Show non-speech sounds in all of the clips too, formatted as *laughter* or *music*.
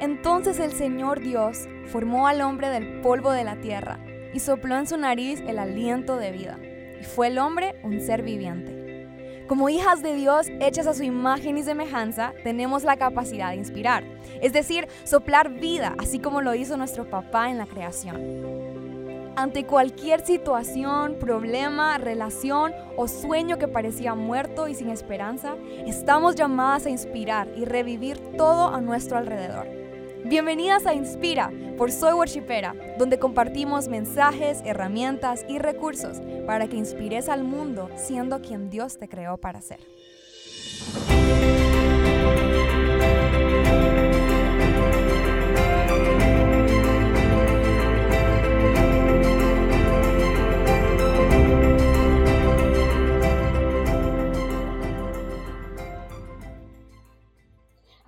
Entonces el Señor Dios formó al hombre del polvo de la tierra y sopló en su nariz el aliento de vida. Y fue el hombre un ser viviente. Como hijas de Dios, hechas a su imagen y semejanza, tenemos la capacidad de inspirar, es decir, soplar vida, así como lo hizo nuestro papá en la creación. Ante cualquier situación, problema, relación o sueño que parecía muerto y sin esperanza, estamos llamadas a inspirar y revivir todo a nuestro alrededor. Bienvenidas a Inspira por Soy Worshipera, donde compartimos mensajes, herramientas y recursos para que inspires al mundo siendo quien Dios te creó para ser.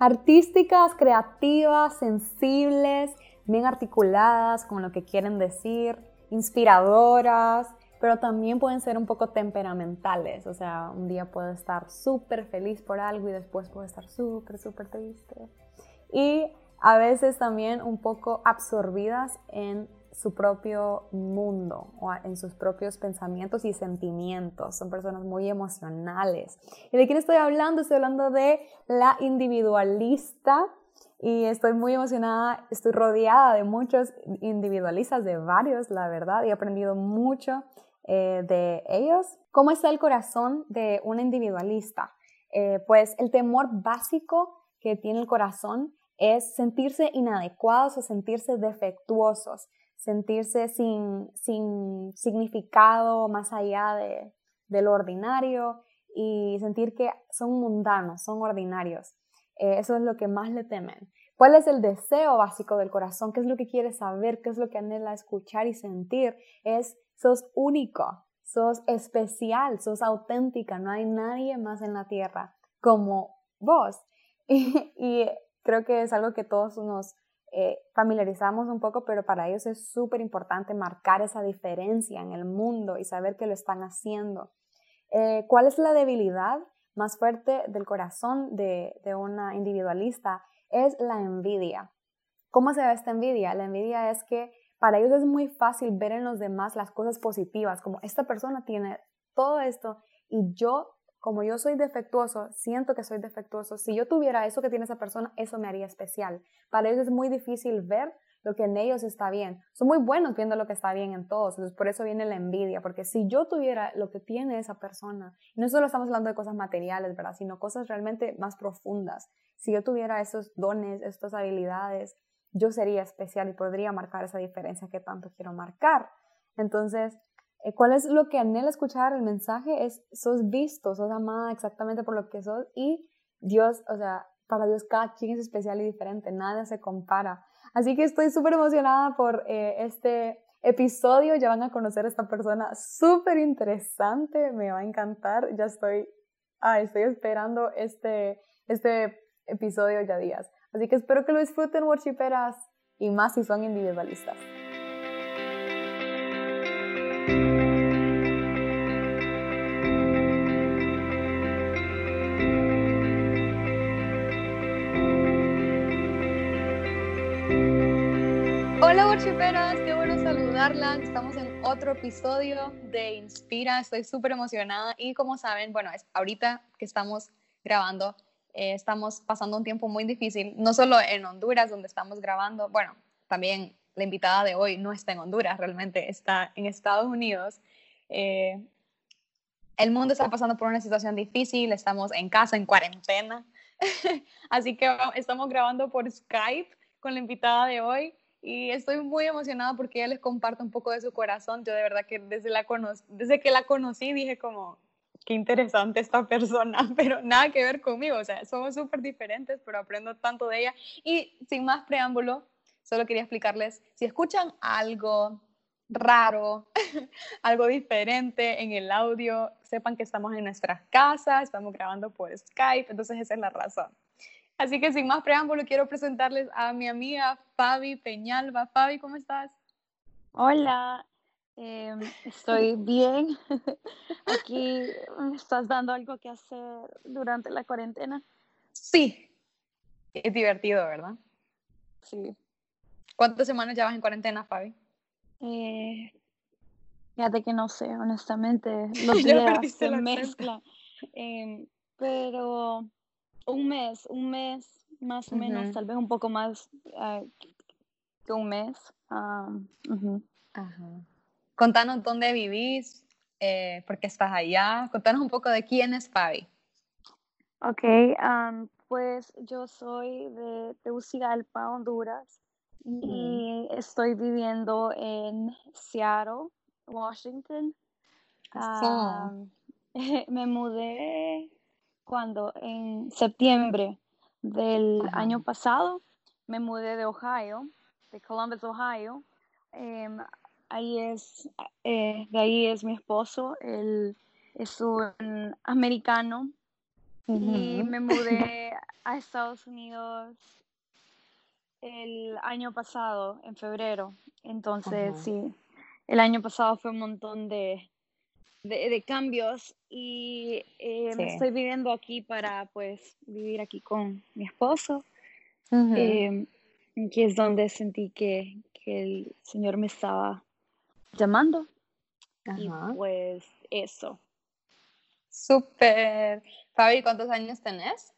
Artísticas, creativas, sensibles, bien articuladas con lo que quieren decir, inspiradoras, pero también pueden ser un poco temperamentales. O sea, un día puedo estar súper feliz por algo y después puedo estar súper, súper triste. Y a veces también un poco absorbidas en su propio mundo o en sus propios pensamientos y sentimientos. Son personas muy emocionales. ¿Y de quién estoy hablando? Estoy hablando de la individualista y estoy muy emocionada. Estoy rodeada de muchos individualistas, de varios, la verdad, y he aprendido mucho eh, de ellos. ¿Cómo está el corazón de un individualista? Eh, pues el temor básico que tiene el corazón es sentirse inadecuados o sentirse defectuosos sentirse sin, sin significado más allá de, lo ordinario y sentir que son mundanos, son ordinarios. Eh, eso es lo que más le temen. ¿Cuál es el deseo básico del corazón? ¿Qué es lo que quiere saber? ¿Qué es lo que anhela escuchar y sentir? Es, sos único, sos especial, sos auténtica, no hay nadie más en la tierra como vos. *laughs* y creo que es algo que todos nos, eh, familiarizamos un poco, pero para ellos es súper importante marcar esa diferencia en el mundo y saber que lo están haciendo. Eh, ¿Cuál es la debilidad más fuerte del corazón de, de una individualista? Es la envidia. ¿Cómo se ve esta envidia? La envidia es que para ellos es muy fácil ver en los demás las cosas positivas, como esta persona tiene todo esto y yo como yo soy defectuoso, siento que soy defectuoso, si yo tuviera eso que tiene esa persona, eso me haría especial. Para ellos es muy difícil ver lo que en ellos está bien. Son muy buenos viendo lo que está bien en todos, entonces por eso viene la envidia, porque si yo tuviera lo que tiene esa persona, no solo estamos hablando de cosas materiales, ¿verdad? Sino cosas realmente más profundas. Si yo tuviera esos dones, estas habilidades, yo sería especial y podría marcar esa diferencia que tanto quiero marcar. Entonces, ¿Cuál es lo que anhela escuchar? El mensaje es, sos visto, sos amada exactamente por lo que sos y Dios, o sea, para Dios cada quien es especial y diferente, nada se compara. Así que estoy súper emocionada por eh, este episodio, ya van a conocer a esta persona súper interesante, me va a encantar, ya estoy, ah, estoy esperando este, este episodio ya días. Así que espero que lo disfruten, worshiperas, y más si son individualistas. Hola worshiperas, qué bueno saludarlas. Estamos en otro episodio de Inspira. Estoy súper emocionada y como saben, bueno, es ahorita que estamos grabando, eh, estamos pasando un tiempo muy difícil, no solo en Honduras donde estamos grabando, bueno, también la invitada de hoy no está en Honduras, realmente está en Estados Unidos. Eh, el mundo está pasando por una situación difícil, estamos en casa, en cuarentena, *laughs* así que estamos grabando por Skype con la invitada de hoy y estoy muy emocionada porque ella les comparte un poco de su corazón. Yo de verdad que desde, la desde que la conocí dije como, qué interesante esta persona, *laughs* pero nada que ver conmigo, o sea, somos súper diferentes, pero aprendo tanto de ella. Y sin más preámbulo, solo quería explicarles, si escuchan algo raro, *laughs* algo diferente en el audio, sepan que estamos en nuestras casas, estamos grabando por Skype, entonces esa es la razón. Así que sin más preámbulo, quiero presentarles a mi amiga Fabi Peñalba. Fabi, ¿cómo estás? Hola, em, estoy *laughs* bien. *laughs* Aquí me estás dando algo que hacer durante la cuarentena. Sí, Es divertido, ¿verdad? Sí. ¿Cuántas semanas llevas en cuarentena, Fabi? Eh, fíjate que no sé, honestamente, *laughs* los días se mezclan. Em, pero un mes, un mes más o menos, tal vez un poco más ah, que un mes. Ah, Contanos dónde vivís, eh, por qué estás allá. Contanos un poco de quién es Fabi. Ok, pues yo soy de Tegucigalpa, Honduras, y estoy viviendo en Seattle, Washington. *laughs* me mudé cuando en septiembre del año pasado, me mudé de Ohio, de Columbus, Ohio. Em, ahí es, eh, de ahí es mi esposo, él es un americano y me mudé a Estados Unidos el año pasado, en febrero. Entonces, sí, el año pasado fue un montón de, de, cambios y eh, me estoy viviendo aquí para, pues, vivir aquí con mi esposo, eh, que es donde sentí que, que, el Señor me estaba llamando. Y pues eso. Súper. Fabi, ¿cuántos años tenés?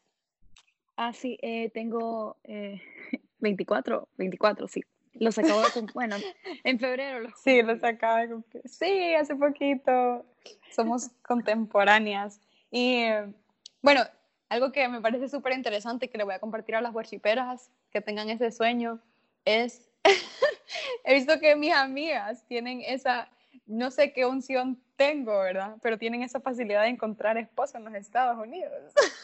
Ah, sí, eh, tengo *laughs* 24, 24, sí. Los acabo de cumplir, bueno, en febrero los Sí, los acabo de cumplir. Sí, hace poquito. Somos contemporáneas. Y bueno, algo que me parece súper interesante que le voy a compartir a las worshiperas que tengan ese sueño es, *laughs* he visto que mis amigas tienen esa, no sé qué unción tengo, ¿verdad? Pero tienen esa facilidad de encontrar esposo en los Estados Unidos.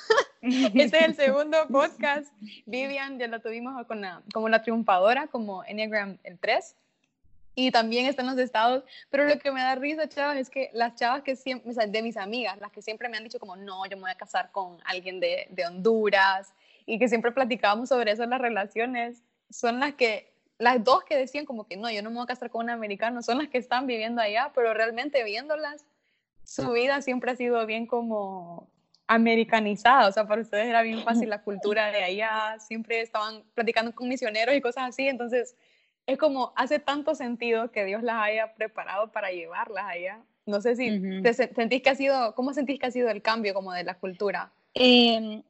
*laughs* este es el segundo podcast. Vivian ya la tuvimos con como la triunfadora, como Enneagram el 3. Y también está en los estados. Pero lo que me da risa, chavas, es que las chavas que siempre, o sea, de mis amigas, las que siempre me han dicho como, no, yo me voy a casar con alguien de, de Honduras, y que siempre platicábamos sobre eso en las relaciones, son las que las dos que decían como que no, yo no me voy a casar con un americano, son las que están viviendo allá, pero realmente viéndolas, su vida siempre ha sido bien como americanizada, o sea, para ustedes era bien fácil la *laughs* cultura de allá, siempre estaban platicando con misioneros y cosas así, entonces es como hace tanto sentido que Dios las haya preparado para llevarlas allá. No sé si sentís que ha sido, ¿cómo sentís que ha sido el cambio como de la cultura? Eh,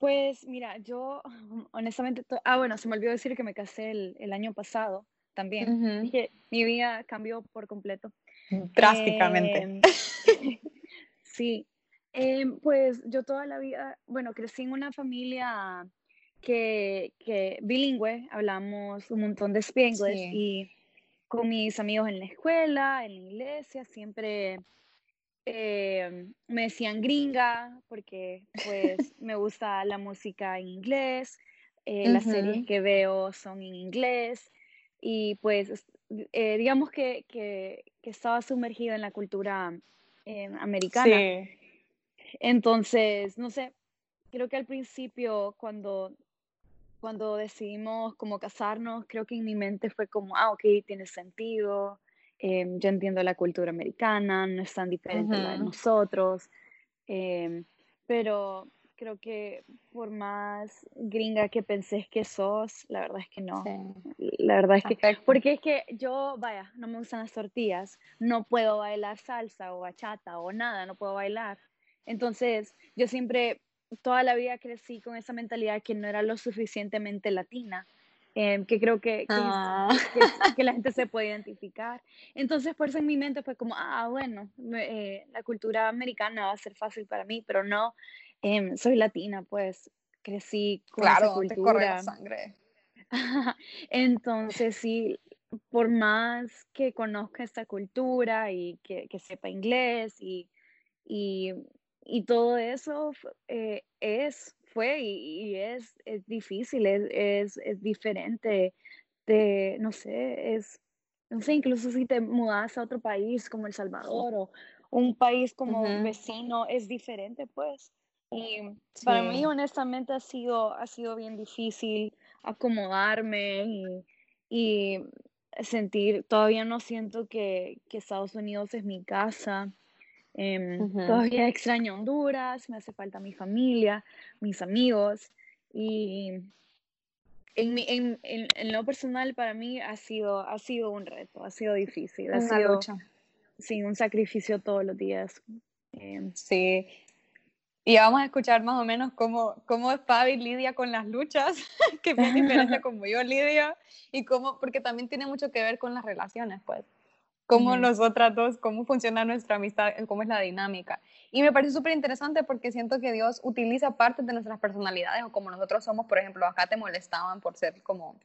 pues mira, yo *laughs* honestamente, ah, bueno, se me olvidó decir que me casé el, año pasado también. Mi vida cambió por completo. Drásticamente. Em, *laughs* sí, em, pues yo toda la vida, bueno, crecí en una familia que, que bilingüe, hablamos un montón de Spanglish y con mis amigos en la escuela, en la iglesia, siempre eh, me decían gringa porque pues me gusta la música en inglés, eh, las series que veo son en inglés y pues eh, digamos que, que, estaba sumergida en la cultura americana. Entonces, no sé, creo que al principio cuando, cuando decidimos como casarnos, creo que en mi mente fue como, ah, ok, tiene sentido. Em, yo entiendo la cultura americana, no es tan diferente la de nosotros, em, pero creo que por más gringa que pensés que sos, la verdad es que no. La verdad es que, porque es que yo, vaya, no me gustan las tortillas, no puedo bailar salsa o bachata o nada, no puedo bailar. Entonces, yo siempre, toda la vida crecí con esa mentalidad que no era lo suficientemente latina. Em, que creo que, ah. que, la gente se puede *laughs* identificar. Entonces, por eso en mi mente fue como, ah, bueno, eh, la cultura americana va a ser fácil para mí, pero no, em, soy latina, pues crecí con claro, esa cultura. Te corre la sangre. *laughs* Entonces, sí, por más que conozca esta cultura y que, que sepa inglés y, y, y todo eso, eh, es fue y, es, es, difícil, es, es, diferente, de, no sé, es, no sé, incluso si te mudas a otro país como El Salvador o un país como vecino, es diferente, pues. Y para mí, honestamente, ha sido, ha sido bien difícil acomodarme y, y sentir, todavía no siento que, que Estados Unidos es mi casa. Em, todavía extraño Honduras, me hace falta mi familia, mis amigos. Y en, mi, en, en, lo personal para mí ha sido, ha sido un reto, ha sido difícil, ha sido lucha. Sí, un sacrificio todos los días. Em, sí, y vamos a escuchar más o menos cómo, cómo Fabi lidia con las luchas, *laughs* que es diferente *laughs* como yo lidio, y cómo, porque también tiene mucho que ver con las relaciones, pues. Cómo nosotras dos, cómo funciona nuestra amistad, cómo es la dinámica. Y me parece súper interesante porque siento que Dios utiliza partes de nuestras personalidades, o como nosotros somos, por ejemplo, acá te molestaban por ser como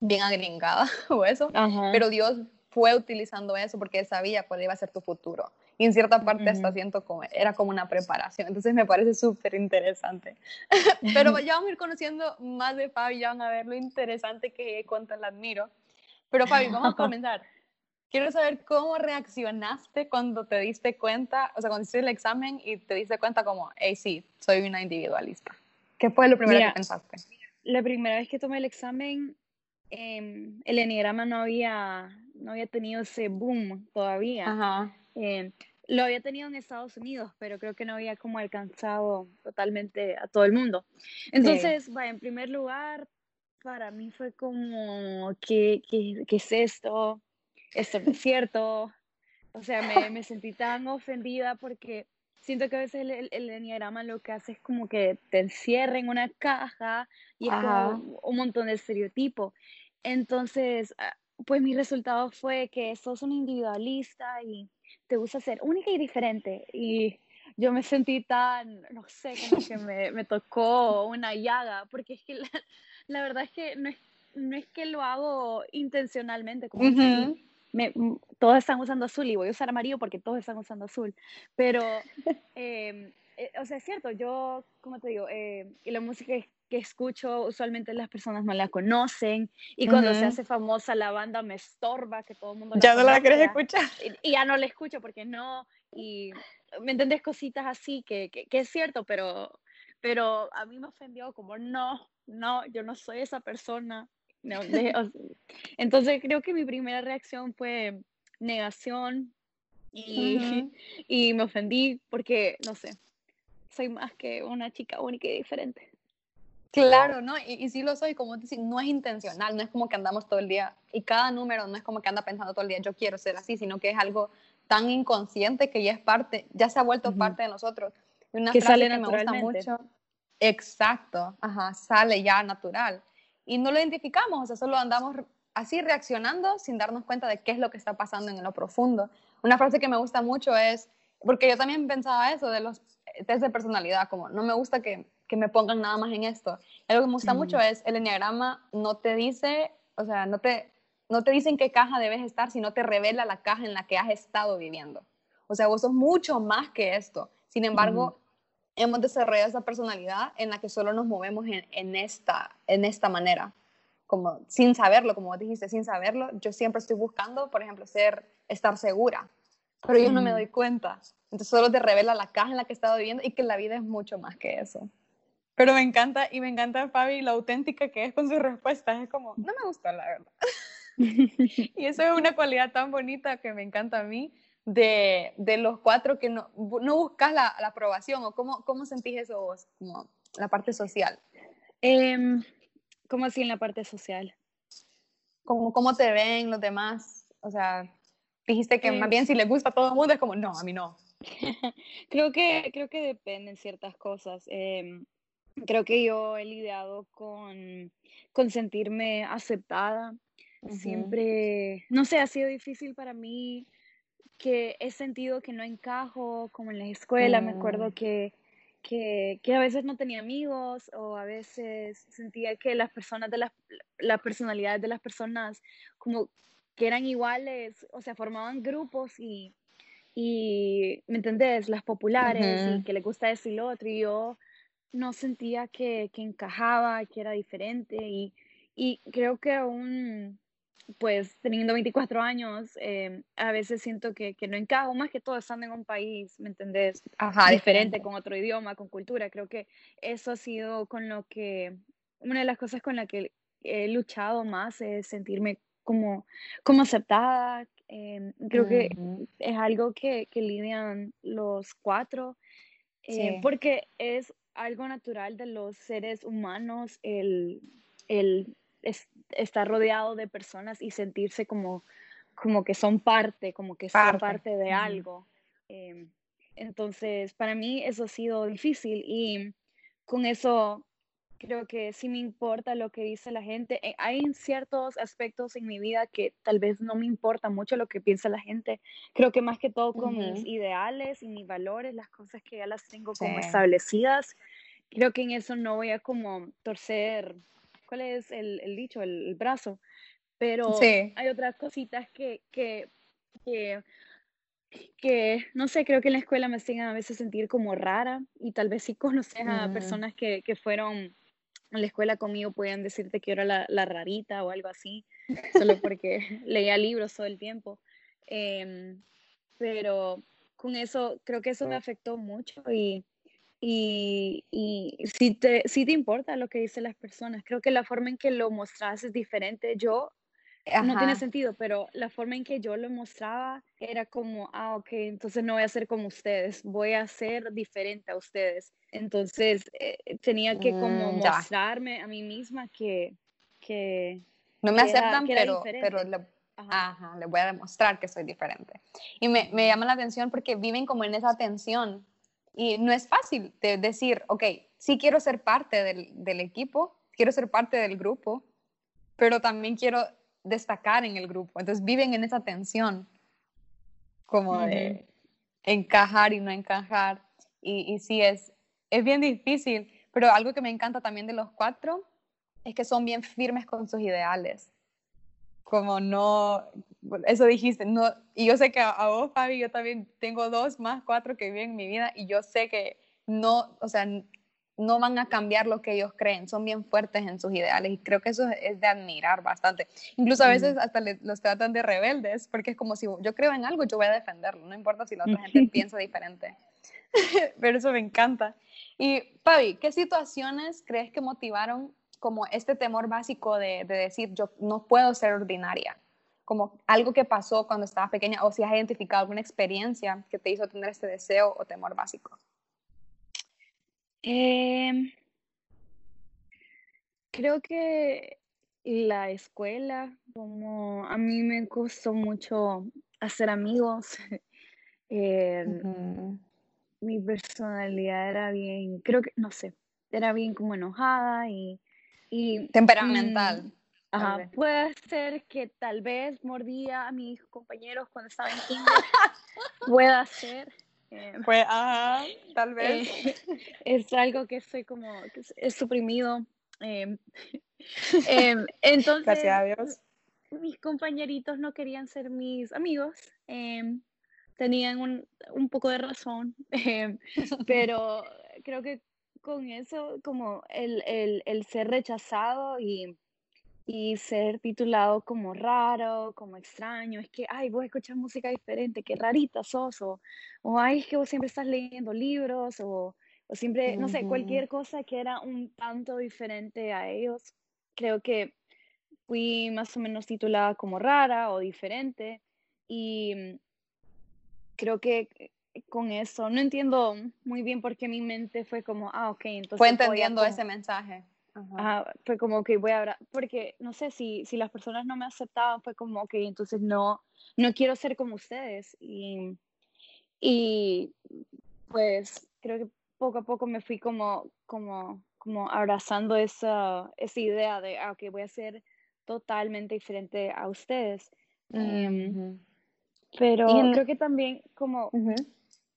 bien agringada *laughs* o eso, pero Dios fue utilizando eso porque él sabía cuál iba a ser tu futuro. Y en cierta parte hasta siento como, era como una preparación. Entonces me parece súper interesante. *laughs* Pero *laughs* ya vamos a ir conociendo más de Fabi, ya van a ver lo interesante que es, cuánto la admiro. Pero Fabi, vamos a comenzar. Quiero saber cómo reaccionaste cuando te diste cuenta, o sea, cuando hiciste el examen y te diste cuenta como, hey, sí, soy una individualista. ¿Qué fue lo primero que pensaste? La primera vez que tomé el examen, em, el enneagrama no había, no había tenido ese boom todavía. Eh, lo había tenido en Estados Unidos, pero creo que no había como alcanzado totalmente a todo el mundo. Entonces, en primer lugar, para mí fue como, ¿qué, qué, qué es esto? Esto no es cierto. O sea, me, me, sentí tan ofendida porque siento que a veces el, el, enneagrama lo que hace es como que te encierra en una caja y es como un montón de estereotipos. Entonces, ah, pues mi resultado fue que sos un individualista y te gusta ser única y diferente. Y yo me sentí tan, no sé, como que me, me tocó una llaga, porque es que la, la, verdad es que no es, no es que lo hago intencionalmente, como me, todos están usando azul y voy a usar amarillo porque todos están usando azul. Pero, *laughs* eh, eh, o sea, es cierto, yo, como te digo, eh, la música que escucho, usualmente las personas no la conocen y cuando se hace famosa la banda me estorba que todo el mundo... Ya no la quieres escuchar. Y, ya no la escucho porque no, y me entendés cositas así que, que, es cierto, pero, pero a mí me ofendió como no, no, yo no soy esa persona. No, entonces creo que mi primera reacción fue negación y, *laughs* y me ofendí porque, no sé, soy más que una chica única y diferente. Claro, ¿no? Y, y sí lo soy, como decir, no es intencional, no es como que andamos todo el día, y cada número no es como que anda pensando todo el día, yo quiero ser así, sino que es algo tan inconsciente que ya es parte, ya se ha vuelto parte de nosotros. una que sale que me gusta mucho. Exacto, ajá, sale ya natural. Y no lo identificamos, o sea, solo andamos así reaccionando sin darnos cuenta de qué es lo que está pasando en lo profundo. Una frase que me gusta mucho es, porque yo también pensaba eso de los test de personalidad, como no me gusta que que me pongan nada más en esto. Algo que me gusta mucho es el enneagrama no te dice, o sea, no te, no te dice en qué caja debes estar, sino te revela la caja en la que has estado viviendo. O sea, vos sos mucho más que esto. Sin embargo, hemos desarrollado esa personalidad en la que solo nos movemos en, en, esta, en esta manera, como sin saberlo, como vos dijiste, sin saberlo. Yo siempre estoy buscando, por ejemplo, ser, estar segura, pero yo no me doy cuenta. Entonces solo te revela la caja en la que he estado viviendo y que la vida es mucho más que eso. Pero me encanta, y me encanta Fabi, lo auténtica que es con sus respuestas. Es como, no me gusta, la verdad. *laughs* y eso es una cualidad tan bonita que me encanta a mí, de, de los cuatro que no, no buscas la, la, aprobación, o cómo, cómo sentís eso vos, como la parte social. Eh, ¿Cómo así en la parte social? Como cómo te ven los demás, o sea, dijiste que más bien si les gusta a todo el mundo es como, no, a mí no. *laughs* creo que, creo que dependen ciertas cosas. Eh, creo que yo he lidiado con, con sentirme aceptada. Siempre, no sé, ha sido difícil para mí que he sentido que no encajo, como en la escuela, me acuerdo mm. que, que, que, a veces no tenía amigos o a veces sentía que las personas de las, las personalidades de las personas como que eran iguales, o sea, formaban grupos y, y ¿me entendés? Las populares y que les gusta eso y lo otro y yo no sentía que, que encajaba, que era diferente y, y, creo que aún, pues teniendo 24 años, em, a veces siento que, que, no encajo, más que todo estando en un país, ¿me entendés? Ajá, diferente, con otro idioma, con cultura. Creo que eso ha sido con lo que, una de las cosas con la que he luchado más es sentirme como, como aceptada. Em, creo que es algo que, que lidian los cuatro, eh, porque es algo natural de los seres humanos el, el estar rodeado de personas y sentirse como, como que son parte, como que son parte de algo. Em, entonces, para mí eso ha sido difícil y con eso creo que sí me importa lo que dice la gente. Eh, hay ciertos aspectos en mi vida que tal vez no me importa mucho lo que piensa la gente. Creo que más que todo con mis ideales y mis valores, las cosas que ya las tengo como establecidas, creo que en eso no voy a como torcer, ¿cuál es el, el dicho? El, brazo. Pero hay otras cositas que, que, que que, no sé, creo que en la escuela me hacían a veces sentir como rara y tal vez si conoces a mm. personas que, que, fueron en la escuela conmigo pueden decirte que era la, la rarita o algo así, solo porque *laughs* leía libros todo el tiempo. Em, pero con eso, creo que eso me afectó mucho y, y, y si, te, si te importa lo que dicen las personas, creo que la forma en que lo mostras es diferente. Yo no tiene sentido, pero la forma en que yo lo mostraba era como, ah, ok, entonces no voy a ser como ustedes, voy a ser diferente a ustedes. Entonces eh, tenía que como mm, mostrarme a mí misma que... que no me aceptan, pero, pero le, ajá. le voy a demostrar que soy diferente. Y me, me llama la atención porque viven como en esa tensión y no es fácil de decir, ok, sí quiero ser parte del, del equipo, quiero ser parte del grupo, pero también quiero destacar en el grupo. Entonces viven en esa tensión como de encajar y no encajar. Y, y sí, es, es bien difícil, pero algo que me encanta también de los cuatro es que son bien firmes con sus ideales. Como no, eso dijiste, no, y yo sé que a, a vos, Fabi, yo también tengo dos más cuatro que viven en mi vida y yo sé que no, o sea, no van a cambiar lo que ellos creen, son bien fuertes en sus ideales y creo que eso es de admirar bastante. Incluso a veces hasta los tratan de rebeldes porque es como si yo creo en algo, yo voy a defenderlo, no importa si la otra gente *laughs* piensa diferente. *laughs* Pero eso me encanta. Y Pavi, ¿qué situaciones crees que motivaron como este temor básico de, de decir yo no puedo ser ordinaria? Como algo que pasó cuando estabas pequeña o si has identificado alguna experiencia que te hizo tener este deseo o temor básico. Em, creo que la escuela, como a mí me costó mucho hacer amigos. *laughs* Em, mi personalidad era bien, creo que, no sé, era bien como enojada y... y Temperamental. Mm, ajá, puede ser que tal vez mordía a mis compañeros cuando estaba en kinder. *laughs* puede ser. pues, ajá, tal vez. Eh, *laughs* es algo que soy como, es suprimido. *laughs* Em, entonces, Gracias a Dios. Mis compañeritos no querían ser mis amigos. Em, tenían un, un, poco de razón, pero creo que con eso, como el, el, el ser rechazado y y ser titulado como raro, como extraño, es que, ay, vos escuchas música diferente, qué rarita sos, o, o ay, es que vos siempre estás leyendo libros, o, o siempre, no sé, cualquier cosa que era un tanto diferente a ellos, creo que fui más o menos titulada como rara o diferente, y creo que con eso, no entiendo muy bien por qué mi mente fue como, ah, ok, entonces... Fue entendiendo ese mensaje fue como que voy a hablar, porque no sé, si, si las personas no me aceptaban, fue como que entonces no, no quiero ser como ustedes. Y, y pues creo que poco a poco me fui como, como, como abrazando esa, esa idea de, ah, ok, voy a ser totalmente diferente a ustedes. Em, pero creo que también como,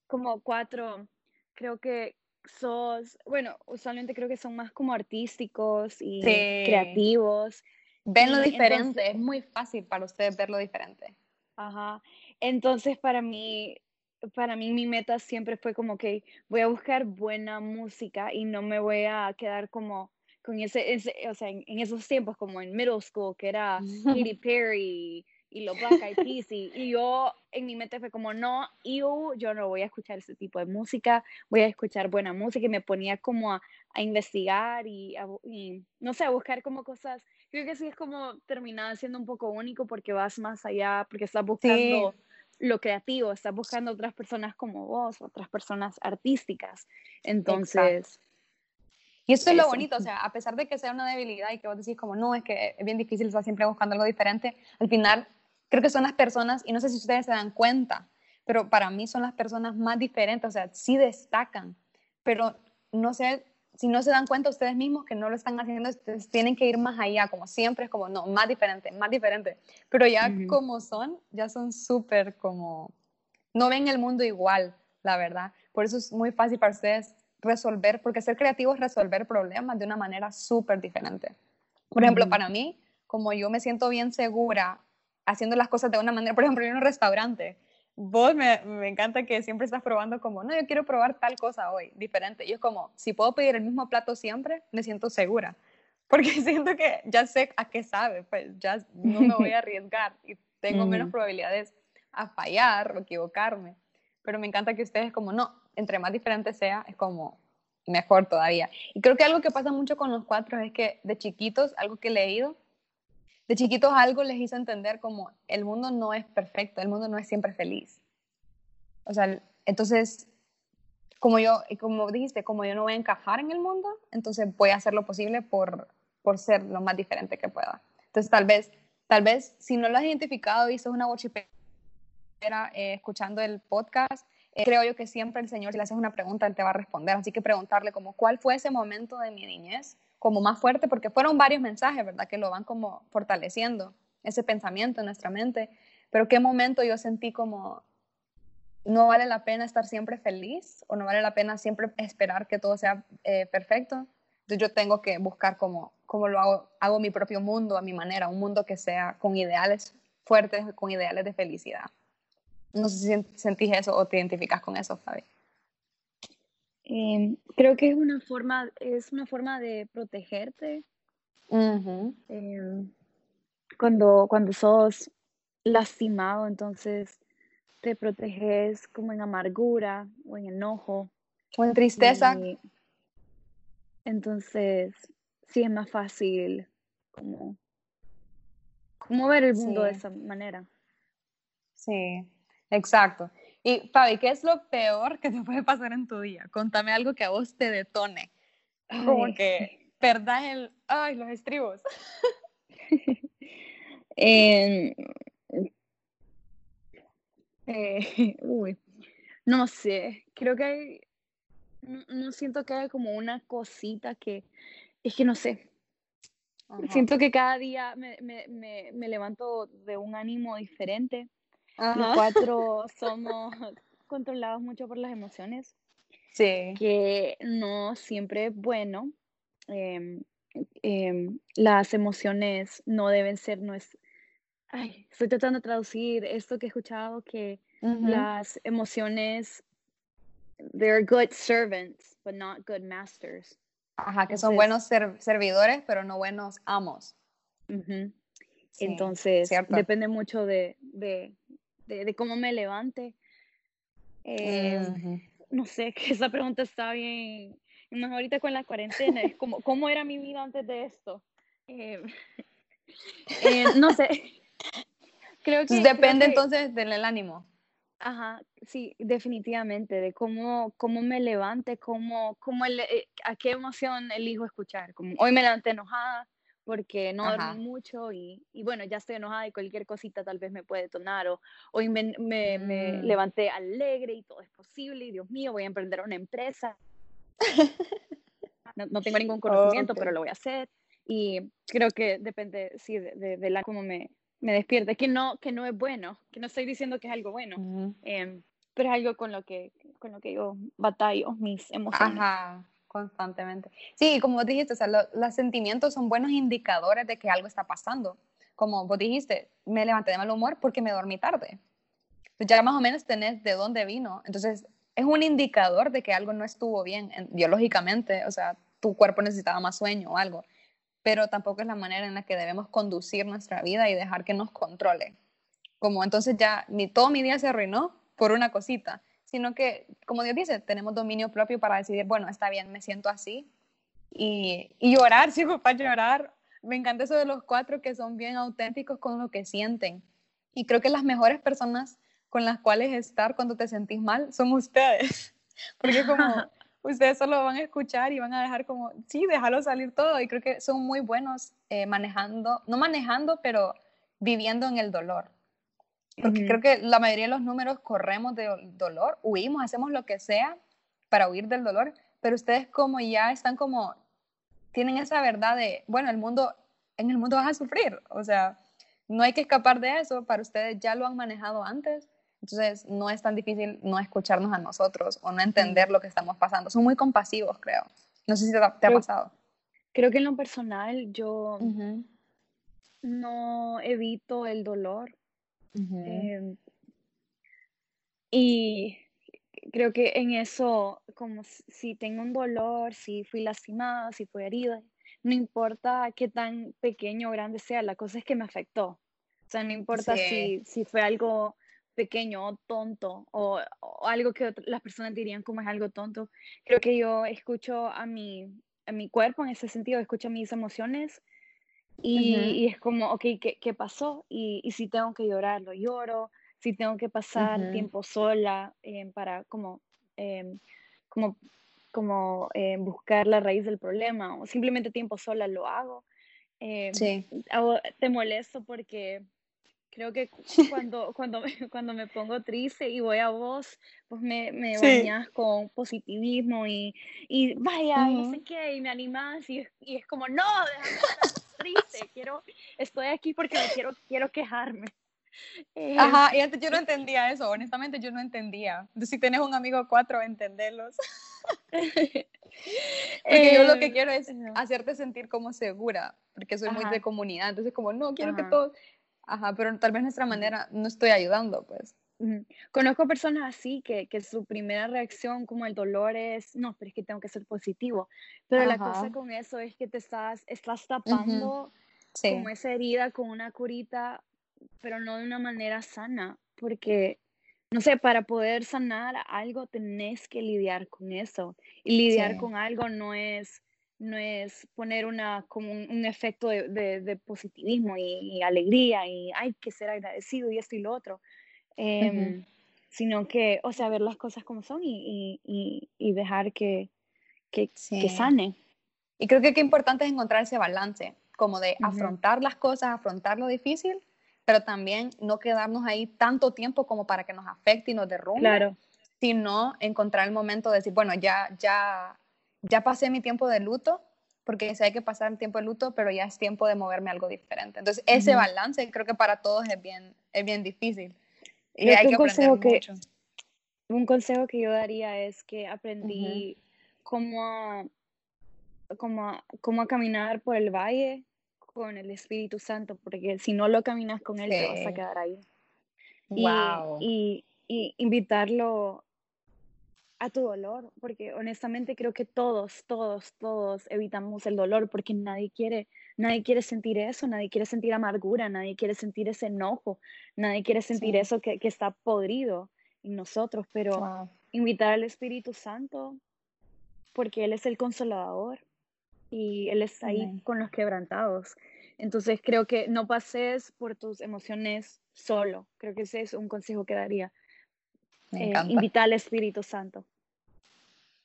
como cuatro, creo que sos, bueno, usualmente creo que son más como artísticos y creativos. Ven lo diferente, es muy fácil para ustedes ver lo diferente. Ajá. Entonces, para mí, para mí mi meta siempre fue como que voy a buscar buena música y no me voy a quedar como con ese, ese o sea, en, esos tiempos como en middle school, que era *laughs* Katy Perry y los Black Eyed Peas y, yo en mi mente fue como no, yo, yo no voy a escuchar ese tipo de música, voy a escuchar buena música y me ponía como a, a investigar y, no sé, a buscar como cosas, creo que sí es como terminar siendo un poco único porque vas más allá, porque estás buscando lo creativo, estás buscando otras personas como vos, otras personas artísticas, entonces... Y eso, es lo bonito, o sea, a pesar de que sea una debilidad y que vos decís como, no, es que es bien difícil estar siempre buscando algo diferente, al final creo que son las personas, y no sé si ustedes se dan cuenta, pero para mí son las personas más diferentes, o sea, sí destacan, pero no sé, si no se dan cuenta ustedes mismos que no lo están haciendo, ustedes tienen que ir más allá, como siempre es como, no, más diferente, más diferente, pero ya como son, ya son súper como, no ven el mundo igual, la verdad, por eso es muy fácil para ustedes resolver, porque ser creativo es resolver problemas de una manera súper diferente. Por ejemplo, para mí, como yo me siento bien segura haciendo las cosas de una manera, por ejemplo, en un restaurante, vos me, me, encanta que siempre estás probando como, no, yo quiero probar tal cosa hoy, diferente. Y es como, si puedo pedir el mismo plato siempre, me siento segura. *laughs* Porque siento que ya sé a qué sabe, pues ya no me voy a *laughs* arriesgar y tengo menos probabilidades a fallar o equivocarme. Pero me encanta que ustedes como, no, entre más diferente sea, es como mejor todavía. Y creo que algo que pasa mucho con los cuatro es que de chiquitos, algo que he leído, de chiquitos algo les hizo entender como el mundo no es perfecto, el mundo no es siempre feliz. O sea, entonces, como yo, como dijiste, como yo no voy a encajar en el mundo, entonces voy a hacer lo posible por, por ser lo más diferente que pueda. Entonces, tal vez, tal vez, si no lo has identificado y sos una worshipera eh, escuchando el podcast, eh, creo yo que siempre el Señor, si le haces una pregunta, Él te va a responder. Así que preguntarle como, ¿cuál fue ese momento de mi niñez? Como más fuerte, porque fueron varios mensajes, ¿verdad? Que lo van como fortaleciendo, ese pensamiento en nuestra mente. Pero qué momento yo sentí como, no vale la pena estar siempre feliz o no vale la pena siempre esperar que todo sea eh, perfecto. Entonces yo tengo que buscar cómo, cómo lo hago, hago mi propio mundo a mi manera, un mundo que sea con ideales fuertes, con ideales de felicidad. No sé si sentís eso o te identificas con eso, Fabi. Em, creo que es una forma, es una forma de protegerte. Em, cuando, cuando sos lastimado, entonces te proteges como en amargura o en enojo. O en tristeza. entonces, sí es más fácil como, como ver el mundo de esa manera. Sí, exacto. Y Fabi, ¿qué es lo peor que te puede pasar en tu día? Contame algo que a vos te detone. Como que perdás el, ay, los estribos. *laughs* eh, uy, no sé, creo que hay, no, siento que haya como una cosita que, es que no sé. Siento que cada día me, me, me, me levanto de un ánimo diferente los cuatro *laughs* somos controlados mucho por las emociones. Sí. Que no siempre es bueno. Em, em, las emociones no deben ser, no es... Ay, estoy tratando de traducir esto que he escuchado, que las emociones, they're good servants, but not good masters. Ajá, que son buenos servidores, pero no buenos amos. Entonces, depende mucho de, de, cómo me levante. Eh, no sé, *laughs* que esa pregunta está bien. Más ahorita con la cuarentena, es como, ¿cómo era mi vida antes de esto? Eh, *laughs* eh, no sé. *laughs* Creo que. Depende entonces del ánimo. Ajá, sí, definitivamente, de cómo, cómo me levante, cómo, cómo a qué emoción elijo escuchar. Como, hoy me levanté enojada, porque no dormí mucho y, y, bueno, ya estoy enojada y cualquier cosita tal vez me puede detonar o hoy me, me, me, mm. levanté alegre y todo es posible y Dios mío, voy a emprender una empresa. no, no, tengo ningún conocimiento, pero lo voy a hacer y creo que depende, sí, de, de, la cómo me, me despierte, que no, que no es bueno, que no estoy diciendo que es algo bueno, em, pero es algo con lo que, con lo que yo batallo mis emociones. Ajá constantemente. Sí, como vos dijiste, o sea, los sentimientos son buenos indicadores de que algo está pasando. Como vos dijiste, me levanté de mal humor porque me dormí tarde. Entonces ya más o menos tenés de dónde vino. Entonces es un indicador de que algo no estuvo bien biológicamente, o sea, tu cuerpo necesitaba más sueño o algo. Pero tampoco es la manera en la que debemos conducir nuestra vida y dejar que nos controle. Como entonces ya ni todo mi día se arruinó por una cosita sino que, como Dios dice, tenemos dominio propio para decidir, bueno, está bien, me siento así. Y, y llorar, *laughs* sí, papá, llorar. Me encanta eso de los cuatro que son bien auténticos con lo que sienten. Y creo que las mejores personas con las cuales estar cuando te sentís mal son ustedes. *laughs* Porque como, *laughs* ustedes solo van a escuchar y van a dejar como, sí, déjalo salir todo. Y creo que son muy buenos eh, manejando, no manejando, pero viviendo en el dolor. Porque creo que la mayoría de los números corremos del dolor, huimos, hacemos lo que sea para huir del dolor, pero ustedes como ya están como, tienen esa verdad de, bueno, el mundo, en el mundo vas a sufrir, o sea, no hay que escapar de eso, para ustedes ya lo han manejado antes, entonces no es tan difícil no escucharnos a nosotros o no entender lo que estamos pasando. Son muy compasivos, creo. No sé si te, ha pasado. Creo que en lo personal yo no evito el dolor. Em, y creo que en eso, como si tengo un dolor, si fui lastimada, si fui herida, no importa qué tan pequeño o grande sea, la cosa es que me afectó. O sea, no importa si, si fue algo pequeño o tonto o, algo que las personas dirían como es algo tonto. Creo que yo escucho a mi, a mi cuerpo en ese sentido, escucho mis emociones y, es como, ok, ¿qué, qué pasó? Y, y, si tengo que llorar, lo lloro. Si tengo que pasar tiempo sola eh, para como, eh, como, como eh, buscar la raíz del problema o simplemente tiempo sola, lo hago. sí. te molesto porque creo que cuando, cuando, me, *laughs* cuando me pongo triste y voy a vos, pues me, me bañas con positivismo y, y vaya, y no sé qué, y me animas y, y es como, no, déjame *laughs* triste, quiero, estoy aquí porque me quiero, quiero quejarme. Eh, Ajá, y antes yo no entendía eso, honestamente yo no entendía. si tienes un amigo cuatro, entenderlos. *laughs* porque yo lo que eh, quiero es hacerte sentir como segura, porque soy muy de comunidad, entonces como, no, quiero que todos Ajá, pero tal vez nuestra manera no estoy ayudando, pues. Conozco personas así que, que, su primera reacción como el dolor es, no, pero es que tengo que ser positivo. Pero la cosa con eso es que te estás, estás tapando como esa herida con una curita, pero no de una manera sana, porque, no sé, para poder sanar algo tenés que lidiar con eso. Y lidiar con algo no es no es poner una, como un, efecto de, positivismo y, alegría y hay que ser agradecido y esto y lo otro, em, sino que, o sea, ver las cosas como son y, dejar que, que, sane. Y creo que qué importante es encontrar ese balance, como de afrontar las cosas, afrontar lo difícil, pero también no quedarnos ahí tanto tiempo como para que nos afecte y nos derrumbe, claro. sino encontrar el momento de decir, bueno, ya, ya ya pasé mi tiempo de luto, porque sé hay que pasar el tiempo de luto, pero ya es tiempo de moverme a algo diferente. Entonces, ese balance creo que para todos es bien, es bien difícil. Hay que aprender que, mucho. Un consejo que yo daría es que aprendí cómo, cómo, cómo caminar por el valle con el Espíritu Santo, porque si no lo caminas con él, te vas a quedar ahí. Wow. y, y invitarlo a tu dolor, porque honestamente creo que todos, todos, todos evitamos el dolor porque nadie quiere, nadie quiere sentir eso, nadie quiere sentir amargura, nadie quiere sentir ese enojo, nadie quiere sentir eso que, está podrido en nosotros, pero invitar al Espíritu Santo porque Él es el consolador y Él está ahí con los quebrantados. Entonces creo que no pases por tus emociones solo, creo que ese es un consejo que daría eh, invitar al Espíritu Santo.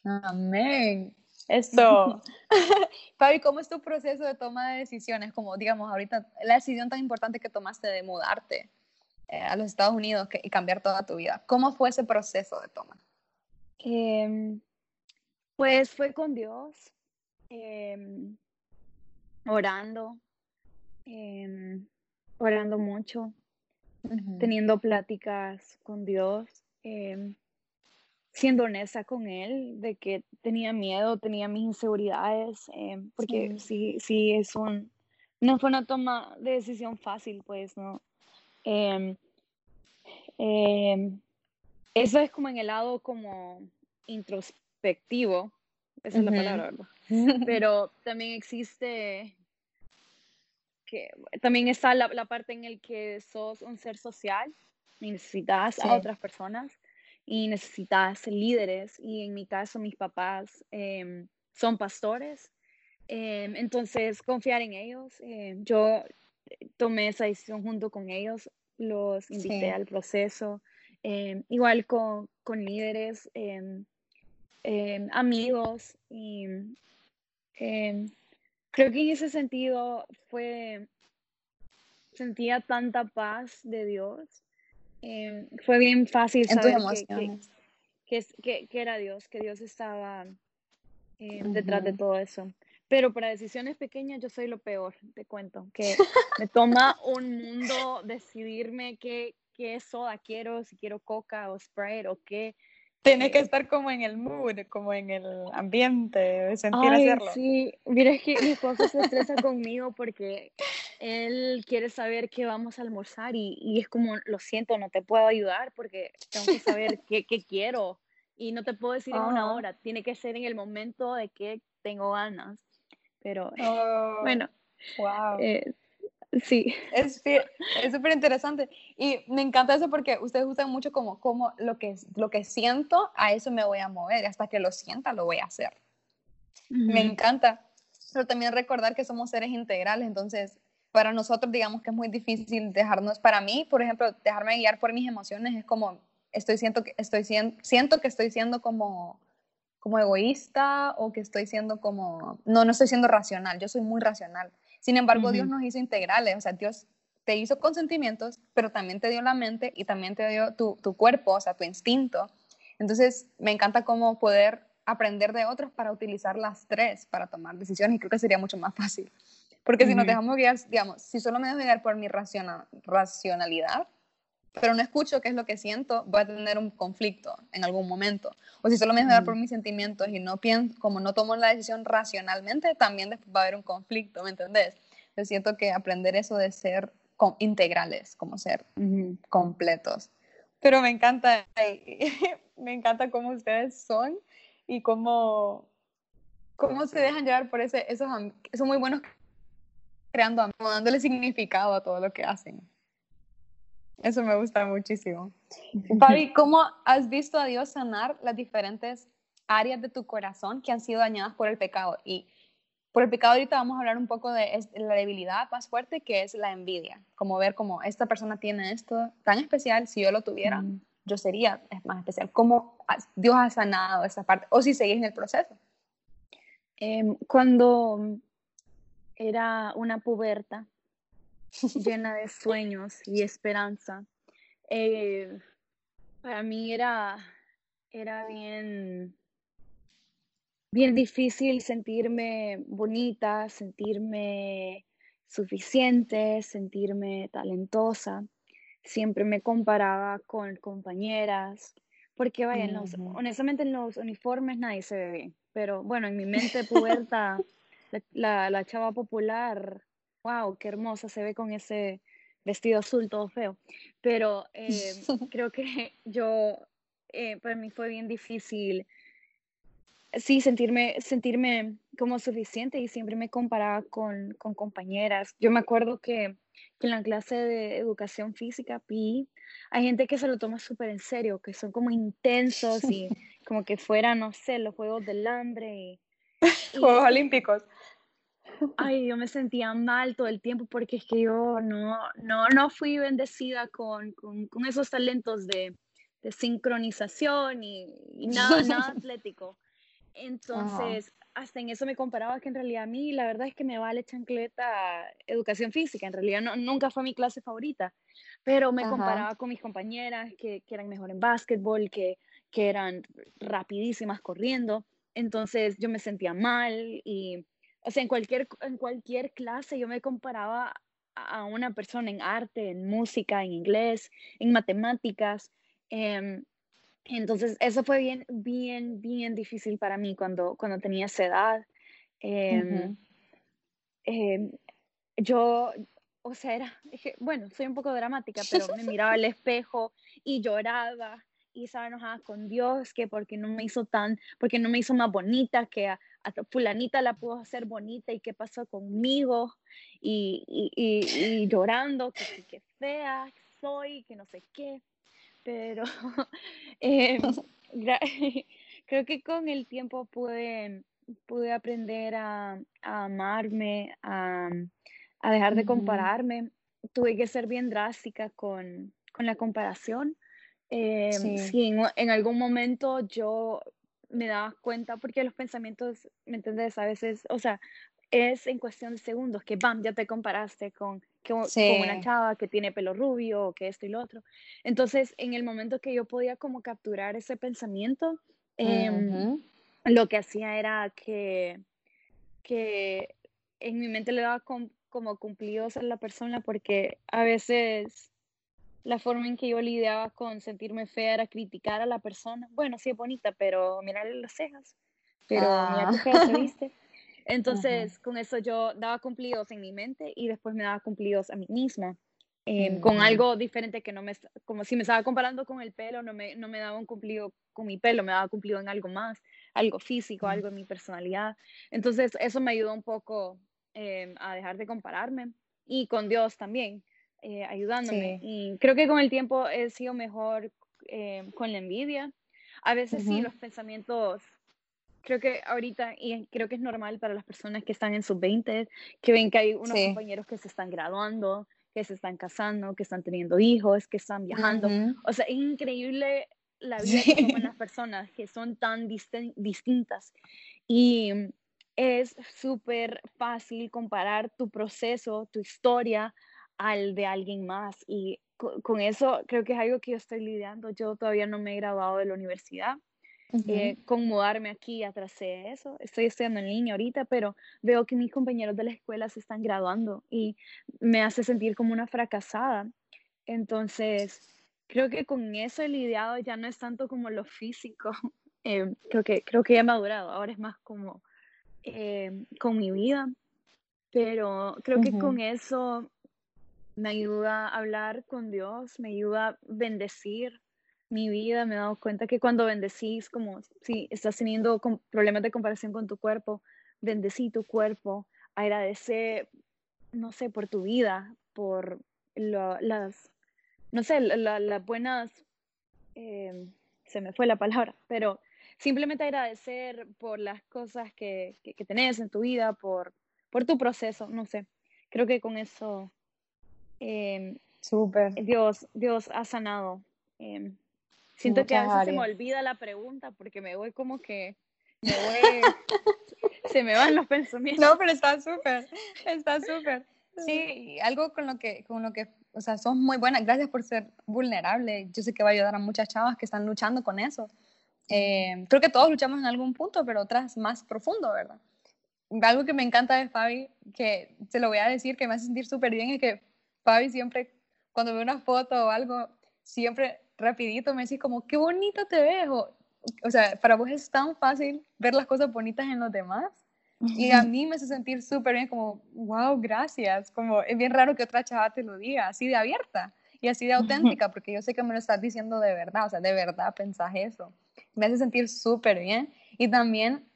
Amén. Esto. *laughs* Fabi, ¿cómo es tu proceso de toma de decisiones? Como, digamos, ahorita, la decisión tan importante que tomaste de mudarte eh, a los Estados Unidos y cambiar toda tu vida. ¿Cómo fue ese proceso de toma? Em, pues fue con Dios, em, orando, em, orando mucho, teniendo pláticas con Dios Em, siendo honesta con él, de que tenía miedo, tenía mis inseguridades, em, porque sí. sí, es un, no fue una toma de decisión fácil, pues, ¿no? Em, eso es como en el lado como introspectivo, esa es la palabra, *laughs* Pero también existe que también está la, la, parte en el que sos un ser social necesitas a otras personas y necesitas líderes. Y en mi caso, mis papás em, son pastores. Em, entonces, confiar en ellos. Em, yo tomé esa decisión junto con ellos, los invité al proceso. igual con, con líderes, em, amigos y em, creo que en ese sentido fue, sentía tanta paz de Dios. Em, fue bien fácil saber que, que, que, era Dios, que Dios estaba detrás de todo eso. Pero para decisiones pequeñas yo soy lo peor, te cuento, que *laughs* me toma un mundo decidirme qué, qué soda quiero, si quiero coca o Sprite o qué. Tienes que eh, estar como en el mood, como en el ambiente, sentir hacerlo. Sí, mira, es que mi esposo se estresa conmigo porque él quiere saber qué vamos a almorzar y, y, es como, lo siento, no te puedo ayudar porque tengo que saber *laughs* qué, qué quiero y no te puedo decir en una hora, tiene que ser en el momento de que tengo ganas. Pero *laughs* oh, bueno, wow. Eh, sí. Es súper interesante. Y me encanta eso porque ustedes usan mucho como, como lo, que, lo que siento, a eso me voy a mover. Hasta que lo sienta, lo voy a hacer. Me encanta. Pero también recordar que somos seres integrales. Entonces, para nosotros, digamos que es muy difícil dejarnos, para mí, por ejemplo, dejarme guiar por mis emociones es como, estoy siento que estoy, siento que estoy siendo como como egoísta o que estoy siendo como, no, no estoy siendo racional, yo soy muy racional. Sin embargo, Dios nos hizo integrales, o sea, Dios te hizo con sentimientos, pero también te dio la mente y también te dio tu, tu cuerpo, o sea, tu instinto. Entonces, me encanta cómo poder aprender de otros para utilizar las tres para tomar decisiones y creo que sería mucho más fácil. Porque si nos dejamos guiar, digamos, si solo me dejo guiar por mi racionalidad, pero no escucho qué es lo que siento, voy a tener un conflicto en algún momento. O si solo me dejo por mis sentimientos y no pienso, como no tomo la decisión racionalmente, también después va a haber un conflicto, ¿me entendés? Yo siento que aprender eso de ser integrales, como ser completos. Pero me encanta, *laughs* me encanta cómo ustedes son y cómo, cómo se dejan llevar por ese, esos, son muy buenos creando, dándole significado a todo lo que hacen. Eso me gusta muchísimo. *laughs* Fabi, ¿cómo has visto a Dios sanar las diferentes áreas de tu corazón que han sido dañadas por el pecado? Y por el pecado ahorita vamos a hablar un poco de la debilidad más fuerte que es la envidia. Como ver como esta persona tiene esto tan especial, si yo lo tuviera, mm. yo sería más especial. ¿Cómo Dios ha sanado esa parte? O si seguís en el proceso. Em, cuando era una puberta, llena de sueños y esperanza. Eh, para mí era, era bien, bien difícil sentirme bonita, sentirme suficiente, sentirme talentosa. Siempre me comparaba con compañeras, porque vaya, honestamente en los uniformes nadie se ve bien, pero bueno, en mi mente puerta *laughs* la, la chava popular wow, qué hermosa se ve con ese vestido azul todo feo. Pero eh, *laughs* creo que *laughs* yo, eh, para mí fue bien difícil, sí, sentirme, sentirme como suficiente y siempre me comparaba con, con compañeras. Yo me acuerdo que, que, en la clase de educación física, PI, hay gente que se lo toma súper en serio, que son como intensos y *laughs* como que fueran, no sé, los Juegos del Hambre. Y, Juegos Olímpicos ay, yo me sentía mal todo el tiempo porque es que yo no, no, no fui bendecida con, con, con esos talentos de, de sincronización y, nada, nada *laughs* atlético. Entonces, hasta en eso me comparaba que en realidad a mí la verdad es que me vale chancleta educación física, en realidad no, nunca fue mi clase favorita, pero me comparaba con mis compañeras que, que eran mejor en básquetbol, que, que eran rapidísimas corriendo, entonces yo me sentía mal y o sea, en cualquier, en cualquier clase yo me comparaba a una persona en arte, en música, en inglés, en matemáticas. Em, entonces, eso fue bien, bien, bien difícil para mí cuando, cuando tenía esa edad. Em, em, yo, o sea, era, bueno, soy un poco dramática, pero me miraba al espejo y lloraba y estaba enojada con Dios que porque no me hizo tan, porque no me hizo más bonita, que a, fulanita la pudo hacer bonita y qué pasó conmigo y, y, llorando que, que fea soy, que no sé qué, pero *laughs* em, *laughs* creo que con el tiempo pude, pude aprender a, amarme, a, a, dejar de compararme. Tuve que ser bien drástica con, con la comparación. Eh, sí. en, algún momento yo me daba cuenta, porque los pensamientos, ¿me entiendes? A veces, o sea, es en cuestión de segundos que, bam, ya te comparaste con, con, una chava que tiene pelo rubio o que esto y lo otro. Entonces, en el momento que yo podía como capturar ese pensamiento, em, lo que hacía era que, que en mi mente le daba como cumplidos a la persona porque a veces la forma en que yo lidiaba con sentirme fea era criticar a la persona. Bueno, sí es bonita, pero mirarle las cejas. Pero mira qué ah. fea se viste. *laughs* Entonces, con eso yo daba cumplidos en mi mente y después me daba cumplidos a mí misma. Em, con algo diferente que no me, como si me estaba comparando con el pelo, no me, no me daba un cumplido con mi pelo, me daba cumplido en algo más, algo físico, algo en mi personalidad. Entonces, eso me ayudó un poco em, a dejar de compararme y con Dios también, eh, ayudándome. Y creo que con el tiempo he sido mejor em, con la envidia. A veces sí, los pensamientos creo que ahorita, y creo que es normal para las personas que están en sus 20, que ven que hay unos compañeros que se están graduando, que se están casando, que están teniendo hijos, que están viajando. O sea, es increíble la *laughs* vida que toman las personas que son tan distintas. Y es súper fácil comparar tu proceso, tu historia al de alguien más. Y con eso creo que es algo que yo estoy lidiando. Yo todavía no me he graduado de la universidad eh, con mudarme aquí atrasé eso. Estoy estudiando en línea ahorita, pero veo que mis compañeros de la escuela se están graduando y me hace sentir como una fracasada. Entonces, creo que con eso he lidiado ya no es tanto como lo físico. *laughs* Eh, creo, que, creo que ya he madurado. Ahora es más como eh, con mi vida. Pero creo que con eso me ayuda a hablar con Dios, me ayuda a bendecir mi vida me he dado cuenta que cuando bendecís, como si estás teniendo problemas de comparación con tu cuerpo, bendecí tu cuerpo, agradece, no sé, por tu vida, por las, no sé, las buenas, em, se me fue la palabra, pero simplemente agradecer por las cosas que, que, tenés en tu vida, por, por tu proceso, no sé. Creo que con eso eh, Dios, Dios ha sanado eh, Siento que a veces se me olvida la pregunta porque me voy como que me voy, se me van los pensamientos. No, pero está súper, está súper. Sí, algo con lo que, con lo que, o sea, sos muy buena. Gracias por ser vulnerable. Yo sé que va a ayudar a muchas chavas que están luchando con eso. Eh, creo que todos luchamos en algún punto, pero otras más profundo, ¿verdad? Algo que me encanta de Fabi, que se lo voy a decir, que me hace sentir súper bien, es que Fabi siempre, cuando ve una foto o algo, siempre rapidito me decís como, qué bonito te ves. O, o sea, para vos es tan fácil ver las cosas bonitas en los demás. Y a *laughs* mí me hace sentir súper bien, como, wow, gracias. Como, es bien raro que otra chava te lo diga, así de abierta y así de auténtica, *laughs* porque yo sé que me lo estás diciendo de verdad, o sea, de verdad pensás eso. Me hace sentir súper bien. Y también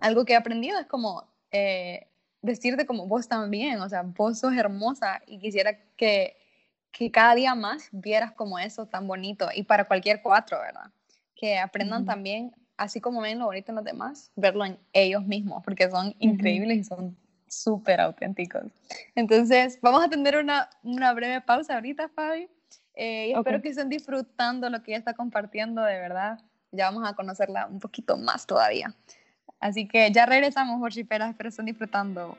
algo que he aprendido es como eh, decirte como vos también, o sea, vos sos hermosa y quisiera que que cada día más vieras como eso tan bonito y para cualquier cuatro, ¿verdad? Que aprendan también, así como ven lo bonito en los demás, verlo en ellos mismos, porque son increíbles y son súper auténticos. Entonces, vamos a tener una, una breve pausa ahorita, Fabi. Eh, y espero que estén disfrutando lo que ella está compartiendo, de verdad. Ya vamos a conocerla un poquito más todavía. Así que ya regresamos, worshiperas, espero estén disfrutando.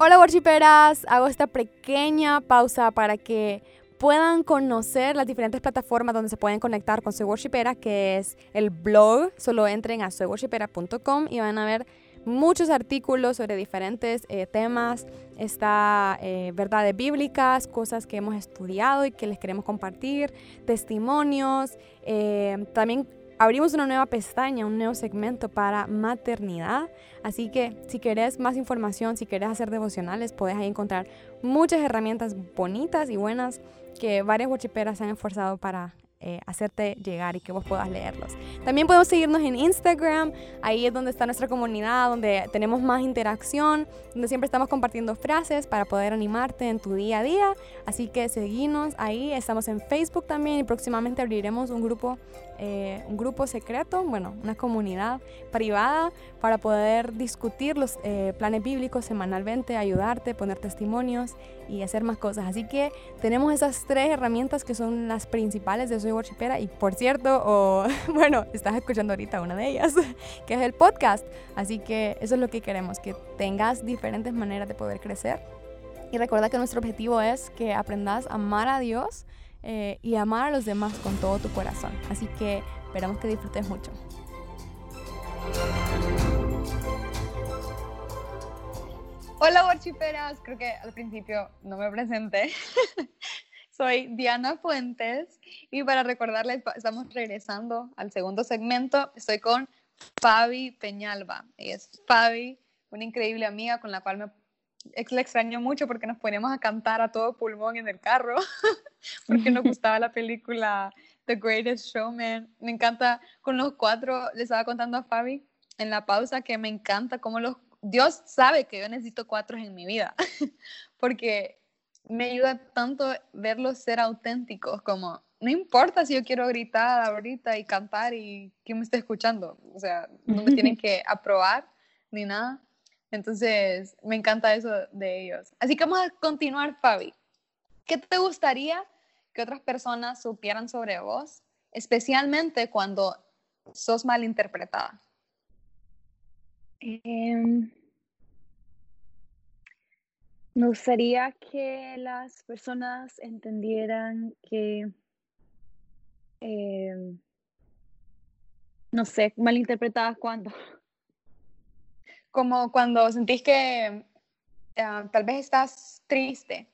Hola worshiperas, hago esta pequeña pausa para que puedan conocer las diferentes plataformas donde se pueden conectar con Soy Worshipera, que es el blog. Solo entren a soyworshipera.com y van a ver muchos artículos sobre diferentes eh, temas. Está eh, verdades bíblicas, cosas que hemos estudiado y que les queremos compartir, testimonios. Eh, también abrimos una nueva pestaña, un nuevo segmento para maternidad. Así que si querés más información, si querés hacer devocionales, podés ahí encontrar muchas herramientas bonitas y buenas que varias wachiperas se han esforzado para eh, hacerte llegar y que vos puedas leerlos. También podemos seguirnos en Instagram, ahí es donde está nuestra comunidad, donde tenemos más interacción, donde siempre estamos compartiendo frases para poder animarte en tu día a día. Así que seguimos ahí, estamos en Facebook también y próximamente abriremos un grupo, eh, un grupo secreto, bueno, una comunidad privada para poder discutir los eh, planes bíblicos semanalmente, ayudarte, poner testimonios y hacer más cosas. Así que tenemos esas tres herramientas que son las principales de Soy Worshipera y por cierto, o *laughs* bueno, estás escuchando ahorita una de ellas, *laughs* que es el podcast. Así que eso es lo que queremos, que tengas diferentes maneras de poder crecer. Y recuerda que nuestro objetivo es que aprendas a amar a Dios eh, y amar a los demás con todo tu corazón. Así que esperamos que disfrutes mucho. Hola, Worchiperas. Creo que al principio no me presenté. *laughs* Soy Diana Fuentes y para recordarles, estamos regresando al segundo segmento. Estoy con Fabi Peñalba. Ella es Fabi, una increíble amiga con la cual me le extraño mucho porque nos ponemos a cantar a todo pulmón en el carro, *laughs* porque nos gustaba la película The Greatest Showman. Me encanta con los cuatro, les estaba contando a Fabi en la pausa que me encanta cómo los Dios sabe que yo necesito cuatro en mi vida, *laughs* porque me ayuda tanto verlos ser auténticos, como no importa si yo quiero gritar ahorita y cantar y quién me esté escuchando, o sea, no me tienen *laughs* que aprobar ni nada. Entonces, me encanta eso de ellos. Así que vamos a continuar, Fabi. ¿Qué te gustaría que otras personas supieran sobre vos, especialmente cuando sos malinterpretada? Em, me gustaría que las personas entendieran que, em, no sé, malinterpretadas cuando. Como cuando sentís que ah, tal vez estás triste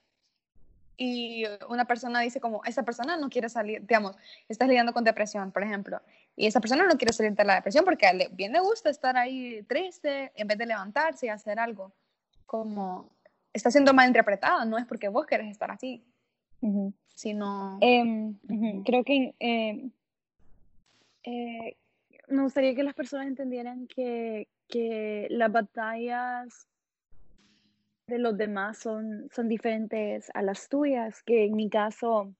y una persona dice como, esa persona no quiere salir, digamos, estás lidiando con depresión, por ejemplo, y esa persona no quiere salir de la depresión porque él bien le gusta estar ahí triste en vez de levantarse y hacer algo. Como está siendo mal interpretada, no es porque vos querés estar así, sino... Em, creo que em, eh, me gustaría que las personas entendieran que, que las batallas de los demás son, son diferentes a las tuyas, que en mi caso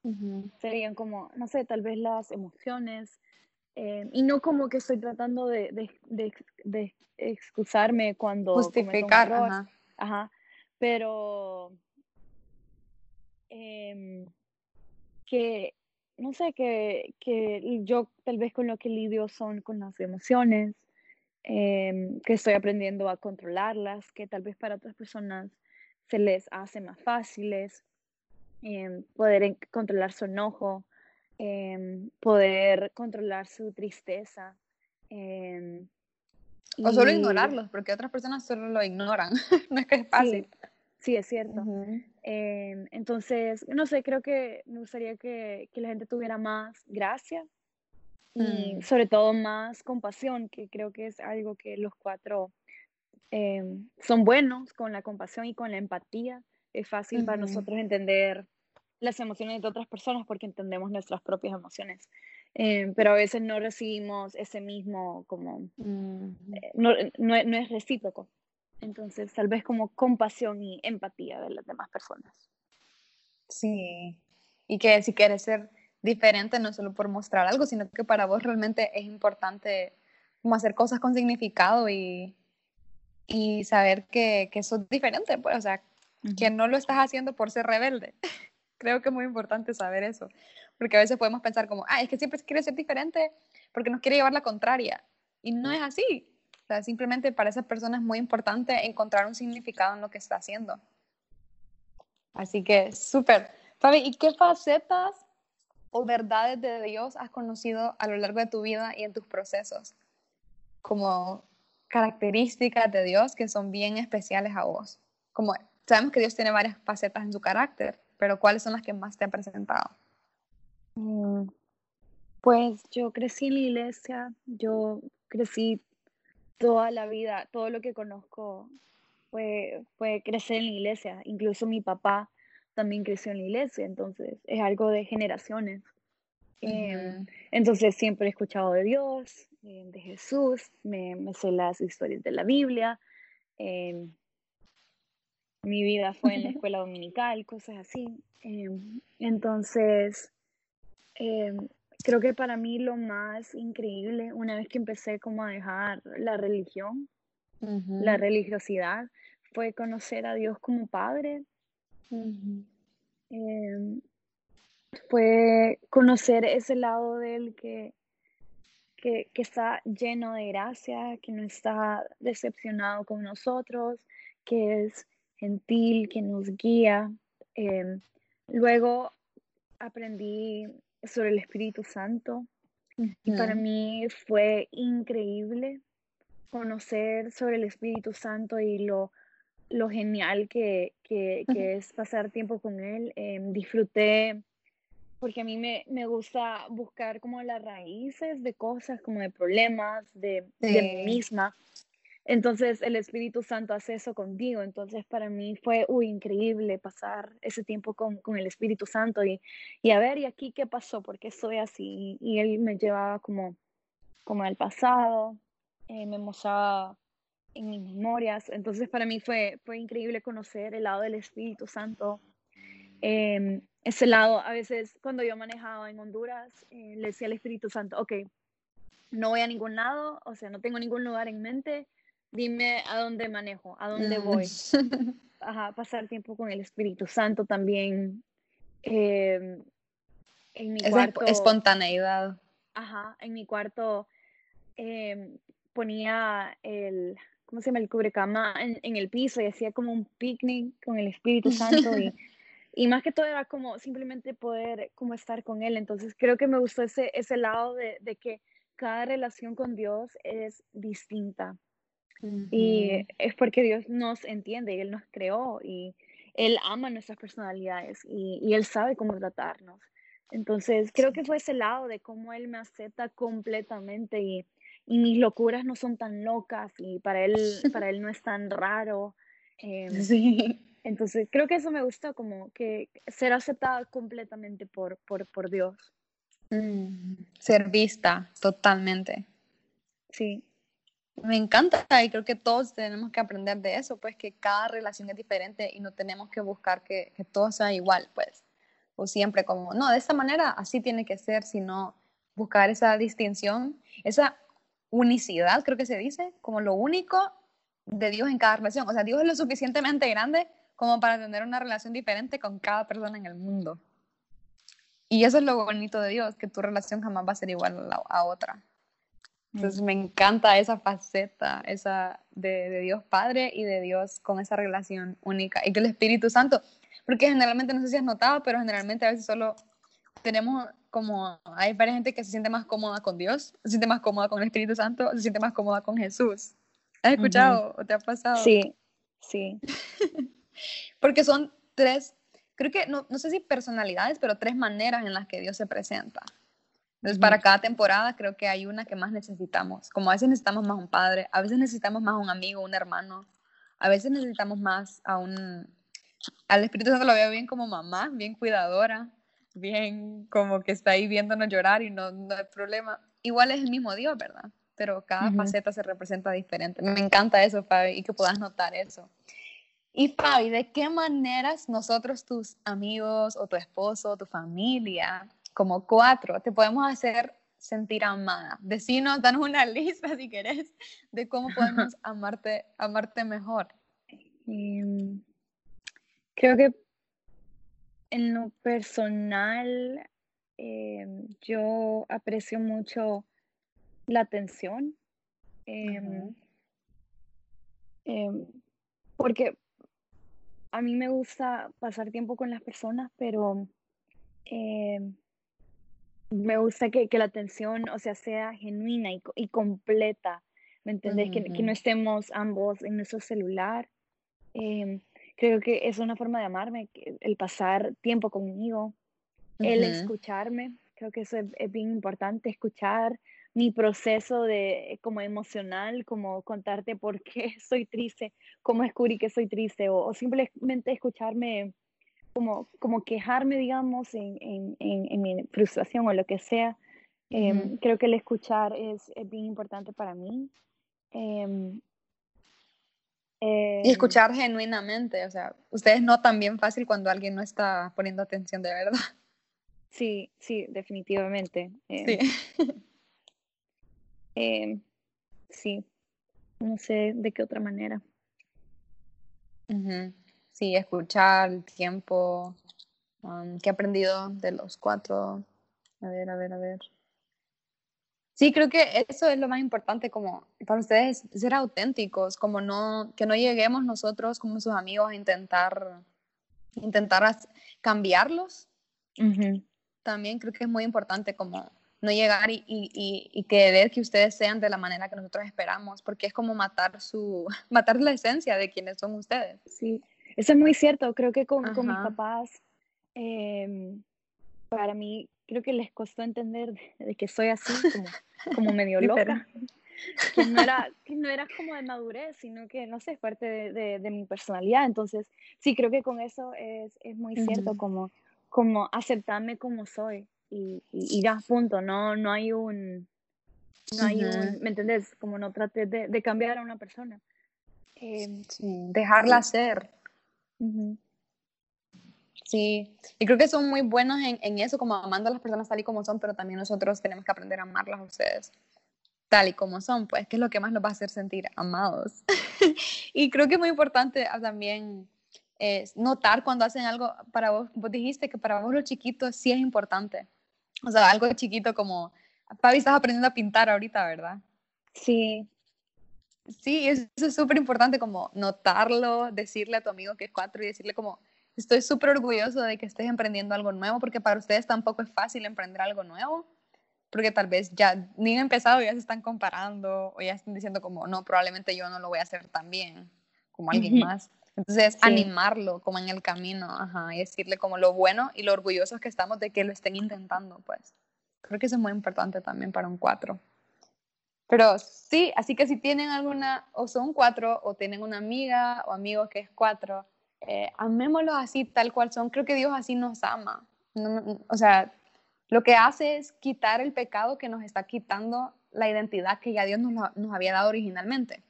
serían como, no sé, tal vez las emociones, eh, y no como que estoy tratando de, de, de, excusarme cuando... Justificar, ajá. ajá. Pero... Em, que, no sé, que, que yo tal vez con lo que lidio son con las emociones, em, que estoy aprendiendo a controlarlas, que tal vez para otras personas se les hace más fáciles, em, poder controlar su enojo, Em, poder controlar su tristeza. Em, o solo ignorarlos, porque otras personas solo lo ignoran. *laughs* no es que es fácil. Sí, es cierto. Em, entonces, no sé, creo que me gustaría que, que la gente tuviera más gracia y mm. sobre todo más compasión, que creo que es algo que los cuatro son buenos con la compasión y con la empatía. Es fácil para nosotros entender las emociones de otras personas porque entendemos nuestras propias emociones. Eh, pero a veces no recibimos ese mismo, como, eh, no, no, es recíproco. Entonces, tal vez como compasión y empatía de las demás personas. Sí, y que si quieres ser diferente, no solo por mostrar algo, sino que para vos realmente es importante como hacer cosas con significado y, y saber que, que sos diferente, pues, o sea, que no lo estás haciendo por ser rebelde. *laughs* Creo que es muy importante saber eso, porque a veces podemos pensar como, ah, es que siempre quiere ser diferente porque nos quiere llevar la contraria. Y no es así. O sea, simplemente para esa persona es muy importante encontrar un significado en lo que está haciendo. Así que, súper. Fabi, ¿y qué facetas o verdades de Dios has conocido a lo largo de tu vida y en tus procesos? Como características de Dios que son bien especiales a vos. Como sabemos que Dios tiene varias facetas en su carácter, pero ¿cuáles son las que más te han presentado? Mm, pues yo crecí en la iglesia, yo crecí toda la vida, todo lo que conozco fue, fue crecer en la iglesia, incluso mi papá también creció en la iglesia, entonces es algo de generaciones. Em, entonces siempre he escuchado de Dios, em, de Jesús, me, me, sé las historias de la Biblia. Em, mi vida fue en la *laughs* escuela dominical, cosas así. entonces, creo que para mí lo más increíble, una vez que empecé como a dejar la religión, la religiosidad, fue conocer a Dios como Padre. Fue conocer ese lado de Él que, que, está lleno de gracia, que no está decepcionado con nosotros, que es gentil, que nos guía. Em, luego aprendí sobre el Espíritu Santo y para mí fue increíble conocer sobre el Espíritu Santo y lo, lo genial que, que, es pasar tiempo con Él. Em, disfruté, porque a mí me, me, gusta buscar como las raíces de cosas, como de problemas de, de mí misma. Entonces el Espíritu Santo hace eso contigo. Entonces para mí fue uy, increíble pasar ese tiempo con, con el Espíritu Santo y, y, a ver, ¿y aquí qué pasó? ¿Por qué soy así? Y, él me llevaba como, como al pasado, eh, me mostraba en mis memorias. Entonces para mí fue, fue increíble conocer el lado del Espíritu Santo. Em, ese lado, a veces cuando yo manejaba en Honduras, eh, le decía al Espíritu Santo, ok, no voy a ningún lado, o sea, no tengo ningún lugar en mente, dime a dónde manejo, a dónde voy. *laughs* Ajá, pasar tiempo con el Espíritu Santo también. Em, en mi cuarto. Espontaneidad. Ajá, en mi cuarto em, ponía el, ¿cómo se llama? El cubrecama en, en, el piso y hacía como un picnic con el Espíritu Santo *laughs* y, y, más que todo era como simplemente poder como estar con Él. Entonces creo que me gustó ese, ese lado de, de que cada relación con Dios es distinta. Y es porque Dios nos entiende y Él nos creó y Él ama nuestras personalidades y, y, Él sabe cómo tratarnos. Entonces, creo que fue ese lado de cómo Él me acepta completamente y, y mis locuras no son tan locas y para Él, *laughs* para él no es tan raro. Em, sí. Entonces, creo que eso me gustó, como que ser aceptada completamente por, por, por Dios. Mm, ser vista totalmente. Sí. Me encanta y creo que todos tenemos que aprender de eso, pues que cada relación es diferente y no tenemos que buscar que, que todo sea igual, pues. O siempre como, no, de esta manera así tiene que ser, sino buscar esa distinción, esa unicidad, creo que se dice, como lo único de Dios en cada relación. O sea, Dios es lo suficientemente grande como para tener una relación diferente con cada persona en el mundo. Y eso es lo bonito de Dios, que tu relación jamás va a ser igual a, a otra. Entonces me encanta esa faceta, esa de, Dios Padre y de Dios con esa relación única. Y que el Espíritu Santo, porque generalmente, no sé si has notado, pero generalmente a veces solo tenemos como, hay varias gente que se siente más cómoda con Dios, se siente más cómoda con el Espíritu Santo, se siente más cómoda con Jesús. ¿Has escuchado o te ha pasado? Sí, sí. *laughs* porque son tres, creo que, no, no sé si personalidades, pero tres maneras en las que Dios se presenta. Entonces, para cada temporada creo que hay una que más necesitamos. Como a veces necesitamos más un padre, a veces necesitamos más un amigo, un hermano, a veces necesitamos más a un... Al Espíritu Santo lo veo bien como mamá, bien cuidadora, bien como que está ahí viéndonos llorar y no, no hay problema. Igual es el mismo Dios, ¿verdad? Pero cada faceta se representa diferente. Me encanta eso, Fabi, y que puedas notar eso. Y Fabi, ¿de qué maneras nosotros, tus amigos o tu esposo, tu familia, como cuatro, te podemos hacer sentir amada. Decinos, danos una *laughs* lista si querés de cómo podemos *laughs* amarte, amarte mejor. Em, creo que en lo personal, em, yo aprecio mucho la atención. Em, porque a mí me gusta pasar tiempo con las personas, pero me gusta que, que, la atención, o sea, sea genuina y, y completa, ¿me entendés? que, que, no estemos ambos en nuestro celular. Eh, creo que es una forma de amarme, el pasar tiempo conmigo, el escucharme, creo que eso es, bien importante, escuchar mi proceso de como emocional, como contarte por qué *laughs* soy triste, cómo descubrí que soy triste, o, o simplemente escucharme como, como quejarme, digamos, en, en, en, mi frustración o lo que sea. Em, creo que el escuchar es, es, bien importante para mí. Em, y escuchar genuinamente, o sea, ustedes notan bien fácil cuando alguien no está poniendo atención de verdad. Sí, sí, definitivamente. sí. *laughs* sí, no sé de qué otra manera. Sí, escuchar el tiempo. Um, ¿Qué he aprendido de los cuatro? A ver, a ver, a ver. Sí, creo que eso es lo más importante, como para ustedes ser auténticos, como no, que no lleguemos nosotros como sus amigos a intentar, intentar cambiarlos. También creo que es muy importante como no llegar y, y, y, querer que ustedes sean de la manera que nosotros esperamos, porque es como matar su, *laughs* matar la esencia de quienes son ustedes. Sí, eso es muy cierto. Creo que con, con mis papás, em, para mí, creo que les costó entender de, que soy así, como, como *laughs* medio loca. que no, era, que no era como de madurez, sino que, no sé, es parte de, de, mi personalidad. Entonces, sí, creo que con eso es, es muy cierto, como, como aceptarme como soy y, y, ya, punto. No, no hay un, no hay un, ¿me entendés? Como no trate de, de cambiar a una persona. Em, dejarla ser. Sí, y creo que son muy buenos en, en, eso, como amando a las personas tal y como son, pero también nosotros tenemos que aprender a amarlas a ustedes tal y como son, pues, que es lo que más nos va a hacer sentir amados. *laughs* y creo que es muy importante ah, también es notar cuando hacen algo para vos, vos dijiste que para vos lo chiquito sí es importante. O sea, algo chiquito como, Fabi, estás aprendiendo a pintar ahorita, ¿verdad? Sí. Sí, eso es súper importante como notarlo, decirle a tu amigo que es cuatro y decirle como, estoy súper orgulloso de que estés emprendiendo algo nuevo, porque para ustedes tampoco es fácil emprender algo nuevo, porque tal vez ya ni han empezado ya se están comparando o ya están diciendo como, no, probablemente yo no lo voy a hacer tan bien como alguien más. Entonces, animarlo como en el camino, ajá, y decirle como lo bueno y lo orgullosos que estamos de que lo estén intentando, pues. Creo que eso es muy importante también para un cuatro. Pero sí, así que si tienen alguna, o son cuatro, o tienen una amiga o amigo que es cuatro, eh, amémoslos así, tal cual son. Creo que Dios así nos ama. o sea, lo que hace es quitar el pecado que nos está quitando la identidad que ya Dios nos, nos había dado originalmente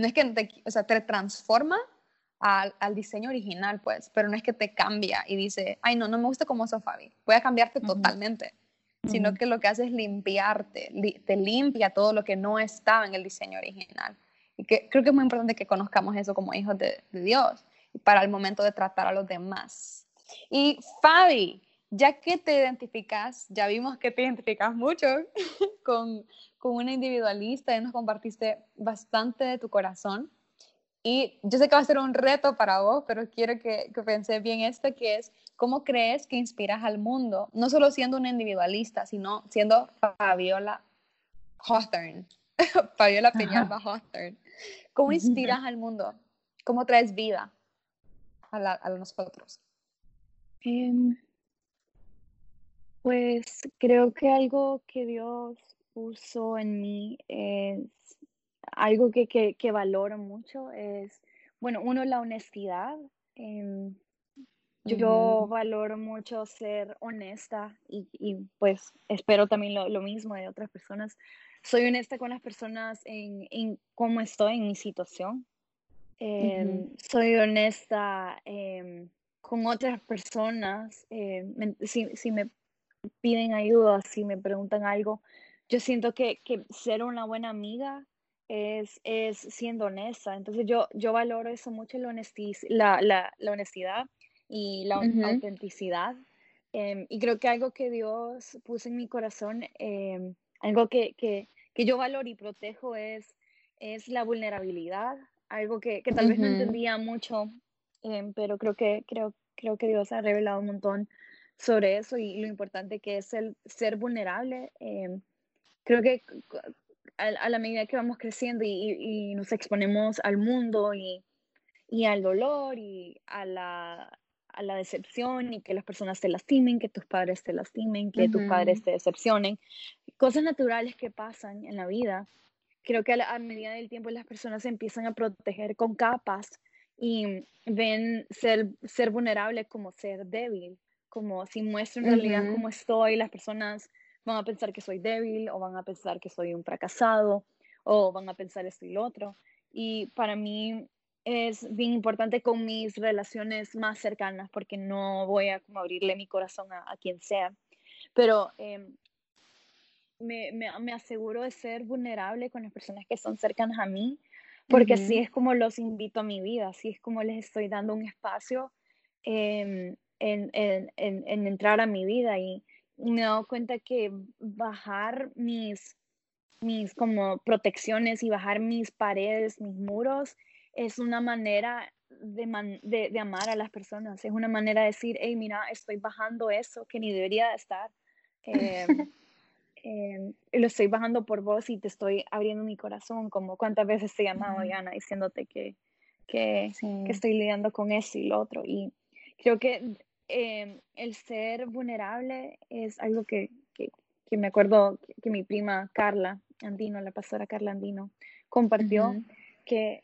no es que te, o sea, te transforma al, al, diseño original, pues, pero no es que te cambia y dice, ay, no, no me gusta cómo sos, Fabi, voy a cambiarte totalmente, sino que lo que hace es limpiarte, te limpia todo lo que no estaba en el diseño original. Y que, creo que es muy importante que conozcamos eso como hijos de, de Dios para el momento de tratar a los demás. Y Fabi, ya que te identificas, ya vimos que te identificas mucho *laughs* con, con una individualista y nos compartiste bastante de tu corazón. Y yo sé que va a ser un reto para vos, pero quiero que, que pensé bien este, que es cómo crees que inspiras al mundo, no solo siendo una individualista, sino siendo Fabiola Hawthorne, *laughs* Fabiola Peñalba Hawthorne. ¿Cómo inspiras al mundo? ¿Cómo traes vida a, la, a nosotros? Pues creo que algo que Dios puso en mí es algo que, que, valoro mucho, es, bueno, uno, la honestidad. Em, yo valoro mucho ser honesta y, y pues espero también lo, lo, mismo de otras personas. Soy honesta con las personas en, en cómo estoy, en mi situación. Em, soy honesta em, con otras personas. si, si me piden ayuda, si me preguntan algo, yo siento que, que ser una buena amiga es, es, siendo honesta. Entonces yo, yo valoro eso mucho, la, la, la, la honestidad y la autenticidad. Em, y creo que algo que Dios puso en mi corazón, em, algo que, que, que, yo valoro y protejo es, es la vulnerabilidad, algo que, que tal vez no entendía mucho, em, pero creo que, creo, creo que Dios ha revelado un montón sobre eso y lo importante que es el ser vulnerable. Em, creo que a, la medida que vamos creciendo y, nos exponemos al mundo y, y al dolor y a la, a la, decepción y que las personas te lastimen, que tus padres te lastimen, que tus padres te decepcionen, cosas naturales que pasan en la vida. Creo que a, a medida del tiempo las personas se empiezan a proteger con capas y ven ser, ser vulnerable como ser débil, como si muestro en realidad cómo estoy, las personas van a pensar que soy débil o van a pensar que soy un fracasado o van a pensar esto y lo otro. Y para mí es bien importante con mis relaciones más cercanas porque no voy a como abrirle mi corazón a, quien sea. Pero em, me, me, me, aseguro de ser vulnerable con las personas que son cercanas a mí, porque así es como los invito a mi vida, así es como les estoy dando un espacio em, en, en, en, en, entrar a mi vida y me he dado cuenta que bajar mis, mis como protecciones y bajar mis paredes, mis muros, es una manera de, de, amar a las personas, es una manera de decir, hey, mira, estoy bajando eso que ni debería estar. *laughs* Eh, eh, lo estoy bajando por vos y te estoy abriendo mi corazón, como cuántas veces te he llamado, Diana, diciéndote que, que, que, estoy lidiando con eso y lo otro. Y creo que eh, el ser vulnerable es algo que, que, que me acuerdo que, mi prima Carla Andino, la pastora Carla Andino, compartió, que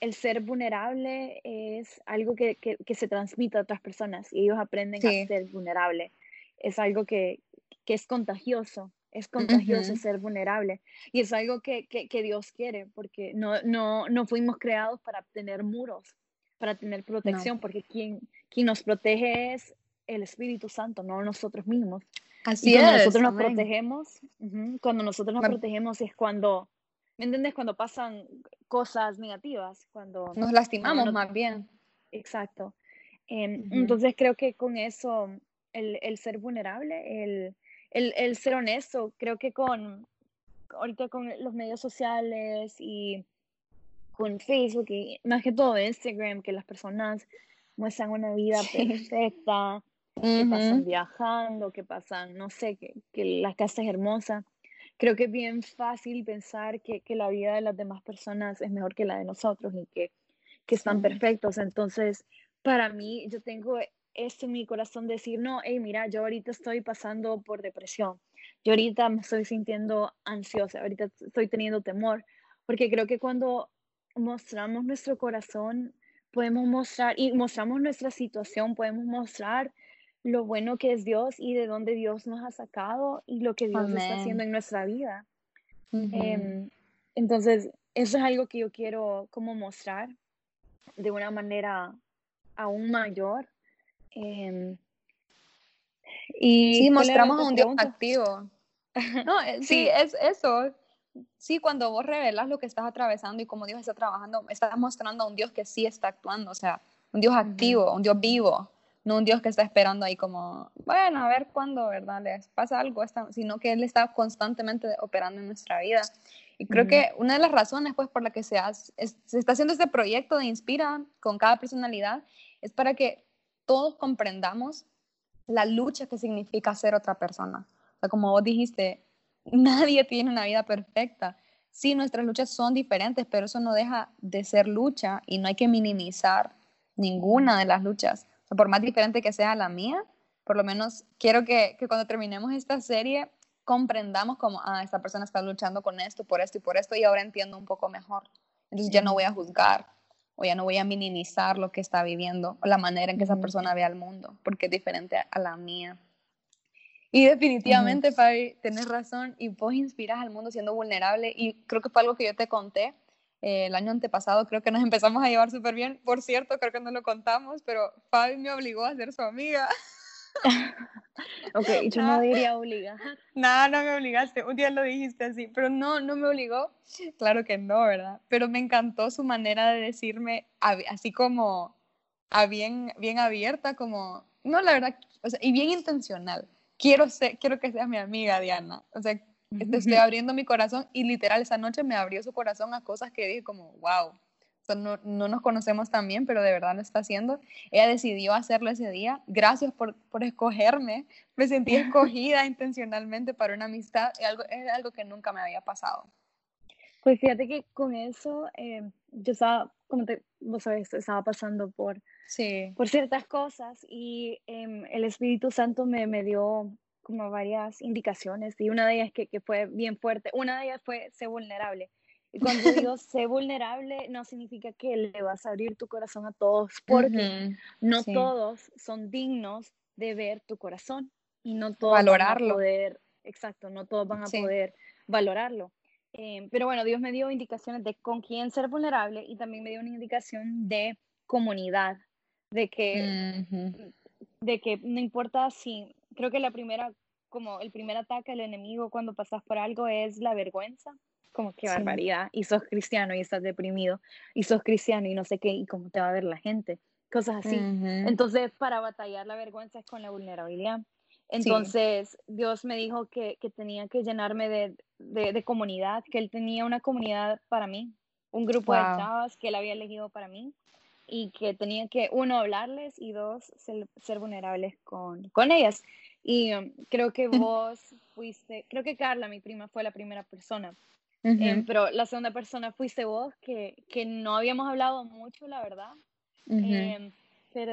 el ser vulnerable es algo que, que, se transmite a otras personas y ellos aprenden a ser vulnerable. Es algo que, que es contagioso, es contagioso ser vulnerable y es algo que, que, Dios quiere porque no, no, no fuimos creados para tener muros, para tener protección, porque quien, quien nos protege es el Espíritu Santo, no nosotros mismos. Así cuando nosotros nos protegemos, cuando nosotros nos protegemos es cuando ¿Me entiendes? Cuando pasan cosas negativas, cuando... Nos lastimamos más bien. Exacto. Em, entonces creo que con eso, el, el ser vulnerable, el, el, el, ser honesto, creo que con, ahorita con los medios sociales y con Facebook y más que todo Instagram, que las personas muestran una vida perfecta, que pasan viajando, que pasan, no sé, que, que la casa es hermosa. Creo que es bien fácil pensar que, que, la vida de las demás personas es mejor que la de nosotros y que, que están perfectos. Entonces, para mí, yo tengo en mi corazón decir, no, hey, mira, yo ahorita estoy pasando por depresión, yo ahorita me estoy sintiendo ansiosa, ahorita estoy teniendo temor, porque creo que cuando mostramos nuestro corazón, podemos mostrar y mostramos nuestra situación, podemos mostrar lo bueno que es Dios y de dónde Dios nos ha sacado y lo que Dios está haciendo en nuestra vida. Em, entonces, eso es algo que yo quiero como mostrar de una manera aún mayor. Em, y sí, mostramos a un Dios activo. No, eh, *laughs* sí, es eso. Sí, cuando vos revelas lo que estás atravesando y cómo Dios está trabajando, estás mostrando a un Dios que sí está actuando, o sea, un Dios activo, un Dios vivo no un Dios que está esperando ahí como, bueno, a ver cuándo, ¿verdad? Les pasa algo, sino que Él está constantemente operando en nuestra vida. Y creo que una de las razones, pues, por la que se, se está haciendo este proyecto de Inspira con cada personalidad es para que todos comprendamos la lucha que significa ser otra persona. O sea, como vos dijiste, nadie tiene una vida perfecta. Sí, nuestras luchas son diferentes, pero eso no deja de ser lucha y no hay que minimizar ninguna de las luchas por más diferente que sea la mía, por lo menos quiero que, que cuando terminemos esta serie comprendamos como, ah, esta persona está luchando con esto, por esto y por esto, y ahora entiendo un poco mejor. Entonces ya no voy a juzgar o ya no voy a minimizar lo que está viviendo o la manera en que esa persona ve al mundo, porque es diferente a la mía. Y definitivamente, Fabi, tienes razón y vos inspiras al mundo siendo vulnerable y creo que fue algo que yo te conté eh, el año antepasado creo que nos *laughs* empezamos a llevar súper bien. Por cierto, creo que no lo contamos, pero Fabi me obligó a ser su amiga. *laughs* ok, yo no, diría obligar. No, no me obligaste. Un día lo dijiste así, pero no, no me obligó. Claro que no, ¿verdad? Pero me encantó su manera de decirme así como a bien, bien abierta, como, no, la verdad, o sea, y bien intencional. Quiero, ser, quiero que seas mi amiga, Diana. O sea, te estoy abriendo mi corazón y literal esa noche me abrió su corazón a cosas que dije como, wow, no, no, nos conocemos tan bien, pero de verdad lo está haciendo. Ella decidió hacerlo ese día. Gracias por, por escogerme. Me sentí *laughs* escogida intencionalmente para una amistad. Es algo, es algo que nunca me había pasado. Pues fíjate que con eso eh, yo estaba, como te, vos sabes, estaba pasando por, sí. por ciertas cosas y em, el Espíritu Santo me, me dio como varias indicaciones y una de ellas que, que fue bien fuerte, una de ellas fue ser vulnerable. Y cuando digo *laughs* sé vulnerable, no significa que le vas a abrir tu corazón a todos, porque no todos son dignos de ver tu corazón y no todos Valorarlo. van a poder, exacto, no todos van a poder valorarlo. Eh, pero bueno, Dios me dio indicaciones de con quién ser vulnerable y también me dio una indicación de comunidad, de que, de que no importa si, creo que la primera, como el primer ataque al enemigo cuando pasas por algo es la vergüenza, como que barbaridad, y sos cristiano y estás deprimido, y sos cristiano y no sé qué, y cómo te va a ver la gente, cosas así. Entonces, para batallar la vergüenza es con la vulnerabilidad. Entonces, Dios me dijo que, que tenía que llenarme de, de, comunidad, que Él tenía una comunidad para mí, un grupo de chavas que Él había elegido para mí y que tenía que, uno, hablarles y dos, ser, vulnerables con, con, ellas. Y um, creo que vos fuiste, creo que Carla, mi prima, fue la primera persona. Em, pero la segunda persona fuiste vos, que, que, no habíamos hablado mucho, la verdad. Em, pero,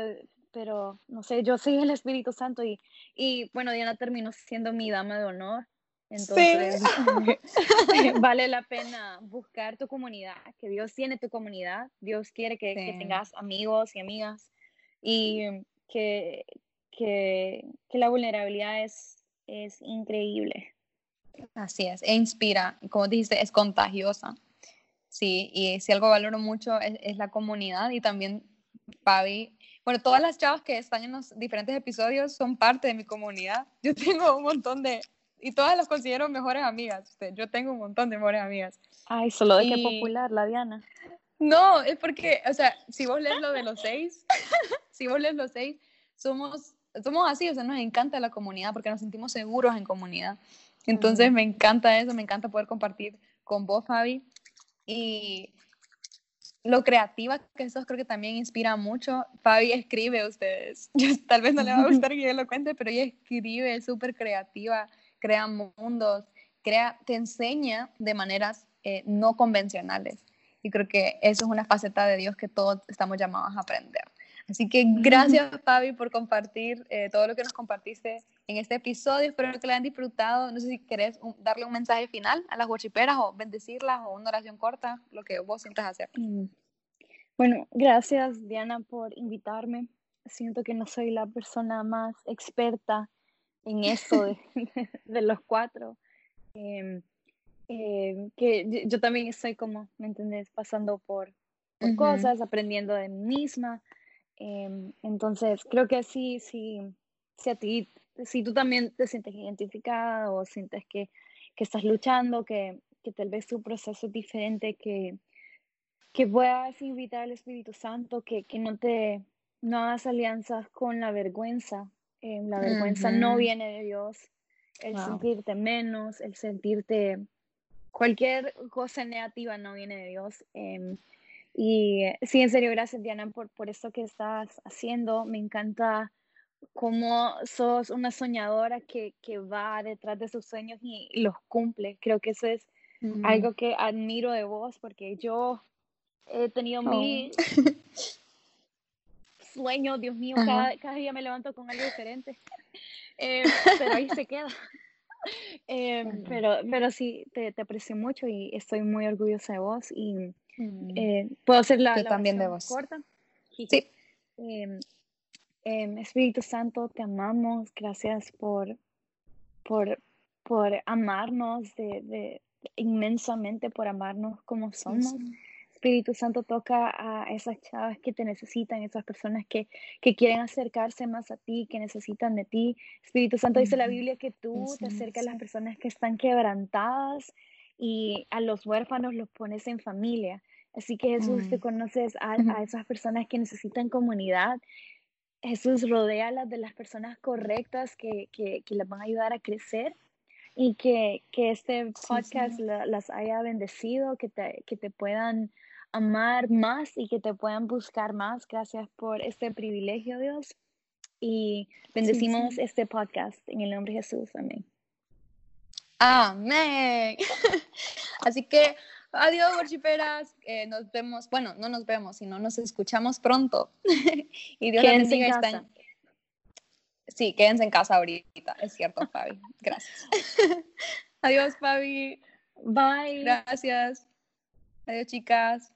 pero, no sé, yo soy el Espíritu Santo y, y bueno, Diana terminó siendo mi dama de honor. Entonces, *laughs* vale la pena buscar tu comunidad, que Dios tiene tu comunidad, Dios quiere que, tengas amigos y amigas y que, que, que la vulnerabilidad es, es increíble. Así es, e inspira, como dijiste, es contagiosa. Sí, y si algo valoro mucho es, es la comunidad y también Fabi. Bueno, todas las chavas que están en los diferentes episodios son parte de mi comunidad. *laughs* Yo tengo un montón de, y todas las considero mejores amigas. Yo tengo un montón de mejores amigas. Ay, solo de que popular, la Diana. No, es porque, o sea, si vos lees lo de los seis, *laughs* si vos lees los seis, somos, somos así, o sea, nos encanta la comunidad porque nos sentimos seguros en comunidad. Entonces me encanta eso, me encanta poder compartir con vos, Fabi. Y lo creativa que sos creo que también inspira mucho. Fabi escribe a ustedes. *laughs* tal vez no le va a gustar *laughs* que yo lo cuente, pero ella escribe, es súper creativa crea mundos, crea, te enseña de maneras eh, no convencionales. Y creo que eso es una faceta de Dios que todos estamos llamados a aprender. Así que gracias, Fabi, por compartir eh, todo lo que nos compartiste en este episodio. Espero que lo hayan disfrutado. No sé si querés darle un mensaje final a las guachiperas o bendecirlas o una oración corta, lo que vos sientas hacer. Mm. Bueno, gracias, Diana, por invitarme. Siento que no soy la persona más experta en esto de, *laughs* *laughs* de los cuatro. Em, em, que yo también estoy como, ¿me entendés? Pasando por, cosas, aprendiendo de mí misma. Em, entonces, creo que sí, sí, si a ti, si tú también te sientes identificada o sientes que, que estás luchando, que, que, tal vez tu proceso es diferente, que, que puedas invitar al Espíritu Santo, que, que no te no hagas alianzas con la vergüenza, eh, la vergüenza no viene de Dios. El sentirte menos, el sentirte cualquier cosa negativa no viene de Dios. Em, y sí, en serio, gracias Diana por, por esto que estás haciendo. Me encanta cómo sos una soñadora que, que va detrás de sus sueños y, los cumple. Creo que eso es algo que admiro de vos porque yo he tenido mi sueño, Dios mío, cada, cada, día me levanto con algo diferente, *laughs* eh, pero ahí se queda. *laughs* Eh, pero, pero sí, te, te, aprecio mucho y estoy muy orgullosa de vos y mm. eh, puedo hacer la, también de vos. corta. Sí. Em, em, Espíritu Santo, te amamos, gracias por, por, por amarnos de, de, inmensamente, por amarnos como somos. Espíritu Santo toca a esas chavas que te necesitan, esas personas que, que quieren acercarse más a ti, que necesitan de ti. Espíritu Santo dice la Biblia que tú te acercas a las personas que están quebrantadas y a los huérfanos los pones en familia. Así que Jesús, mm. conoces a, a, esas personas que necesitan comunidad. Jesús, rodea de las personas correctas que, que, que las van a ayudar a crecer y que, que este podcast las haya bendecido, que te, que te puedan amar más y que te puedan buscar más. Gracias por este privilegio, Dios. Y bendecimos este podcast en el nombre de Jesús. Amén. Amén. *laughs* Así que adiós, worshiperas. Eh, nos vemos, bueno, no nos vemos, sino nos escuchamos pronto. *laughs* y Dios les bendiga. Están... Sí, quédense en casa ahorita. Es cierto, Fabi. Gracias. *laughs* adiós, Fabi. Bye. Gracias. Adiós, chicas.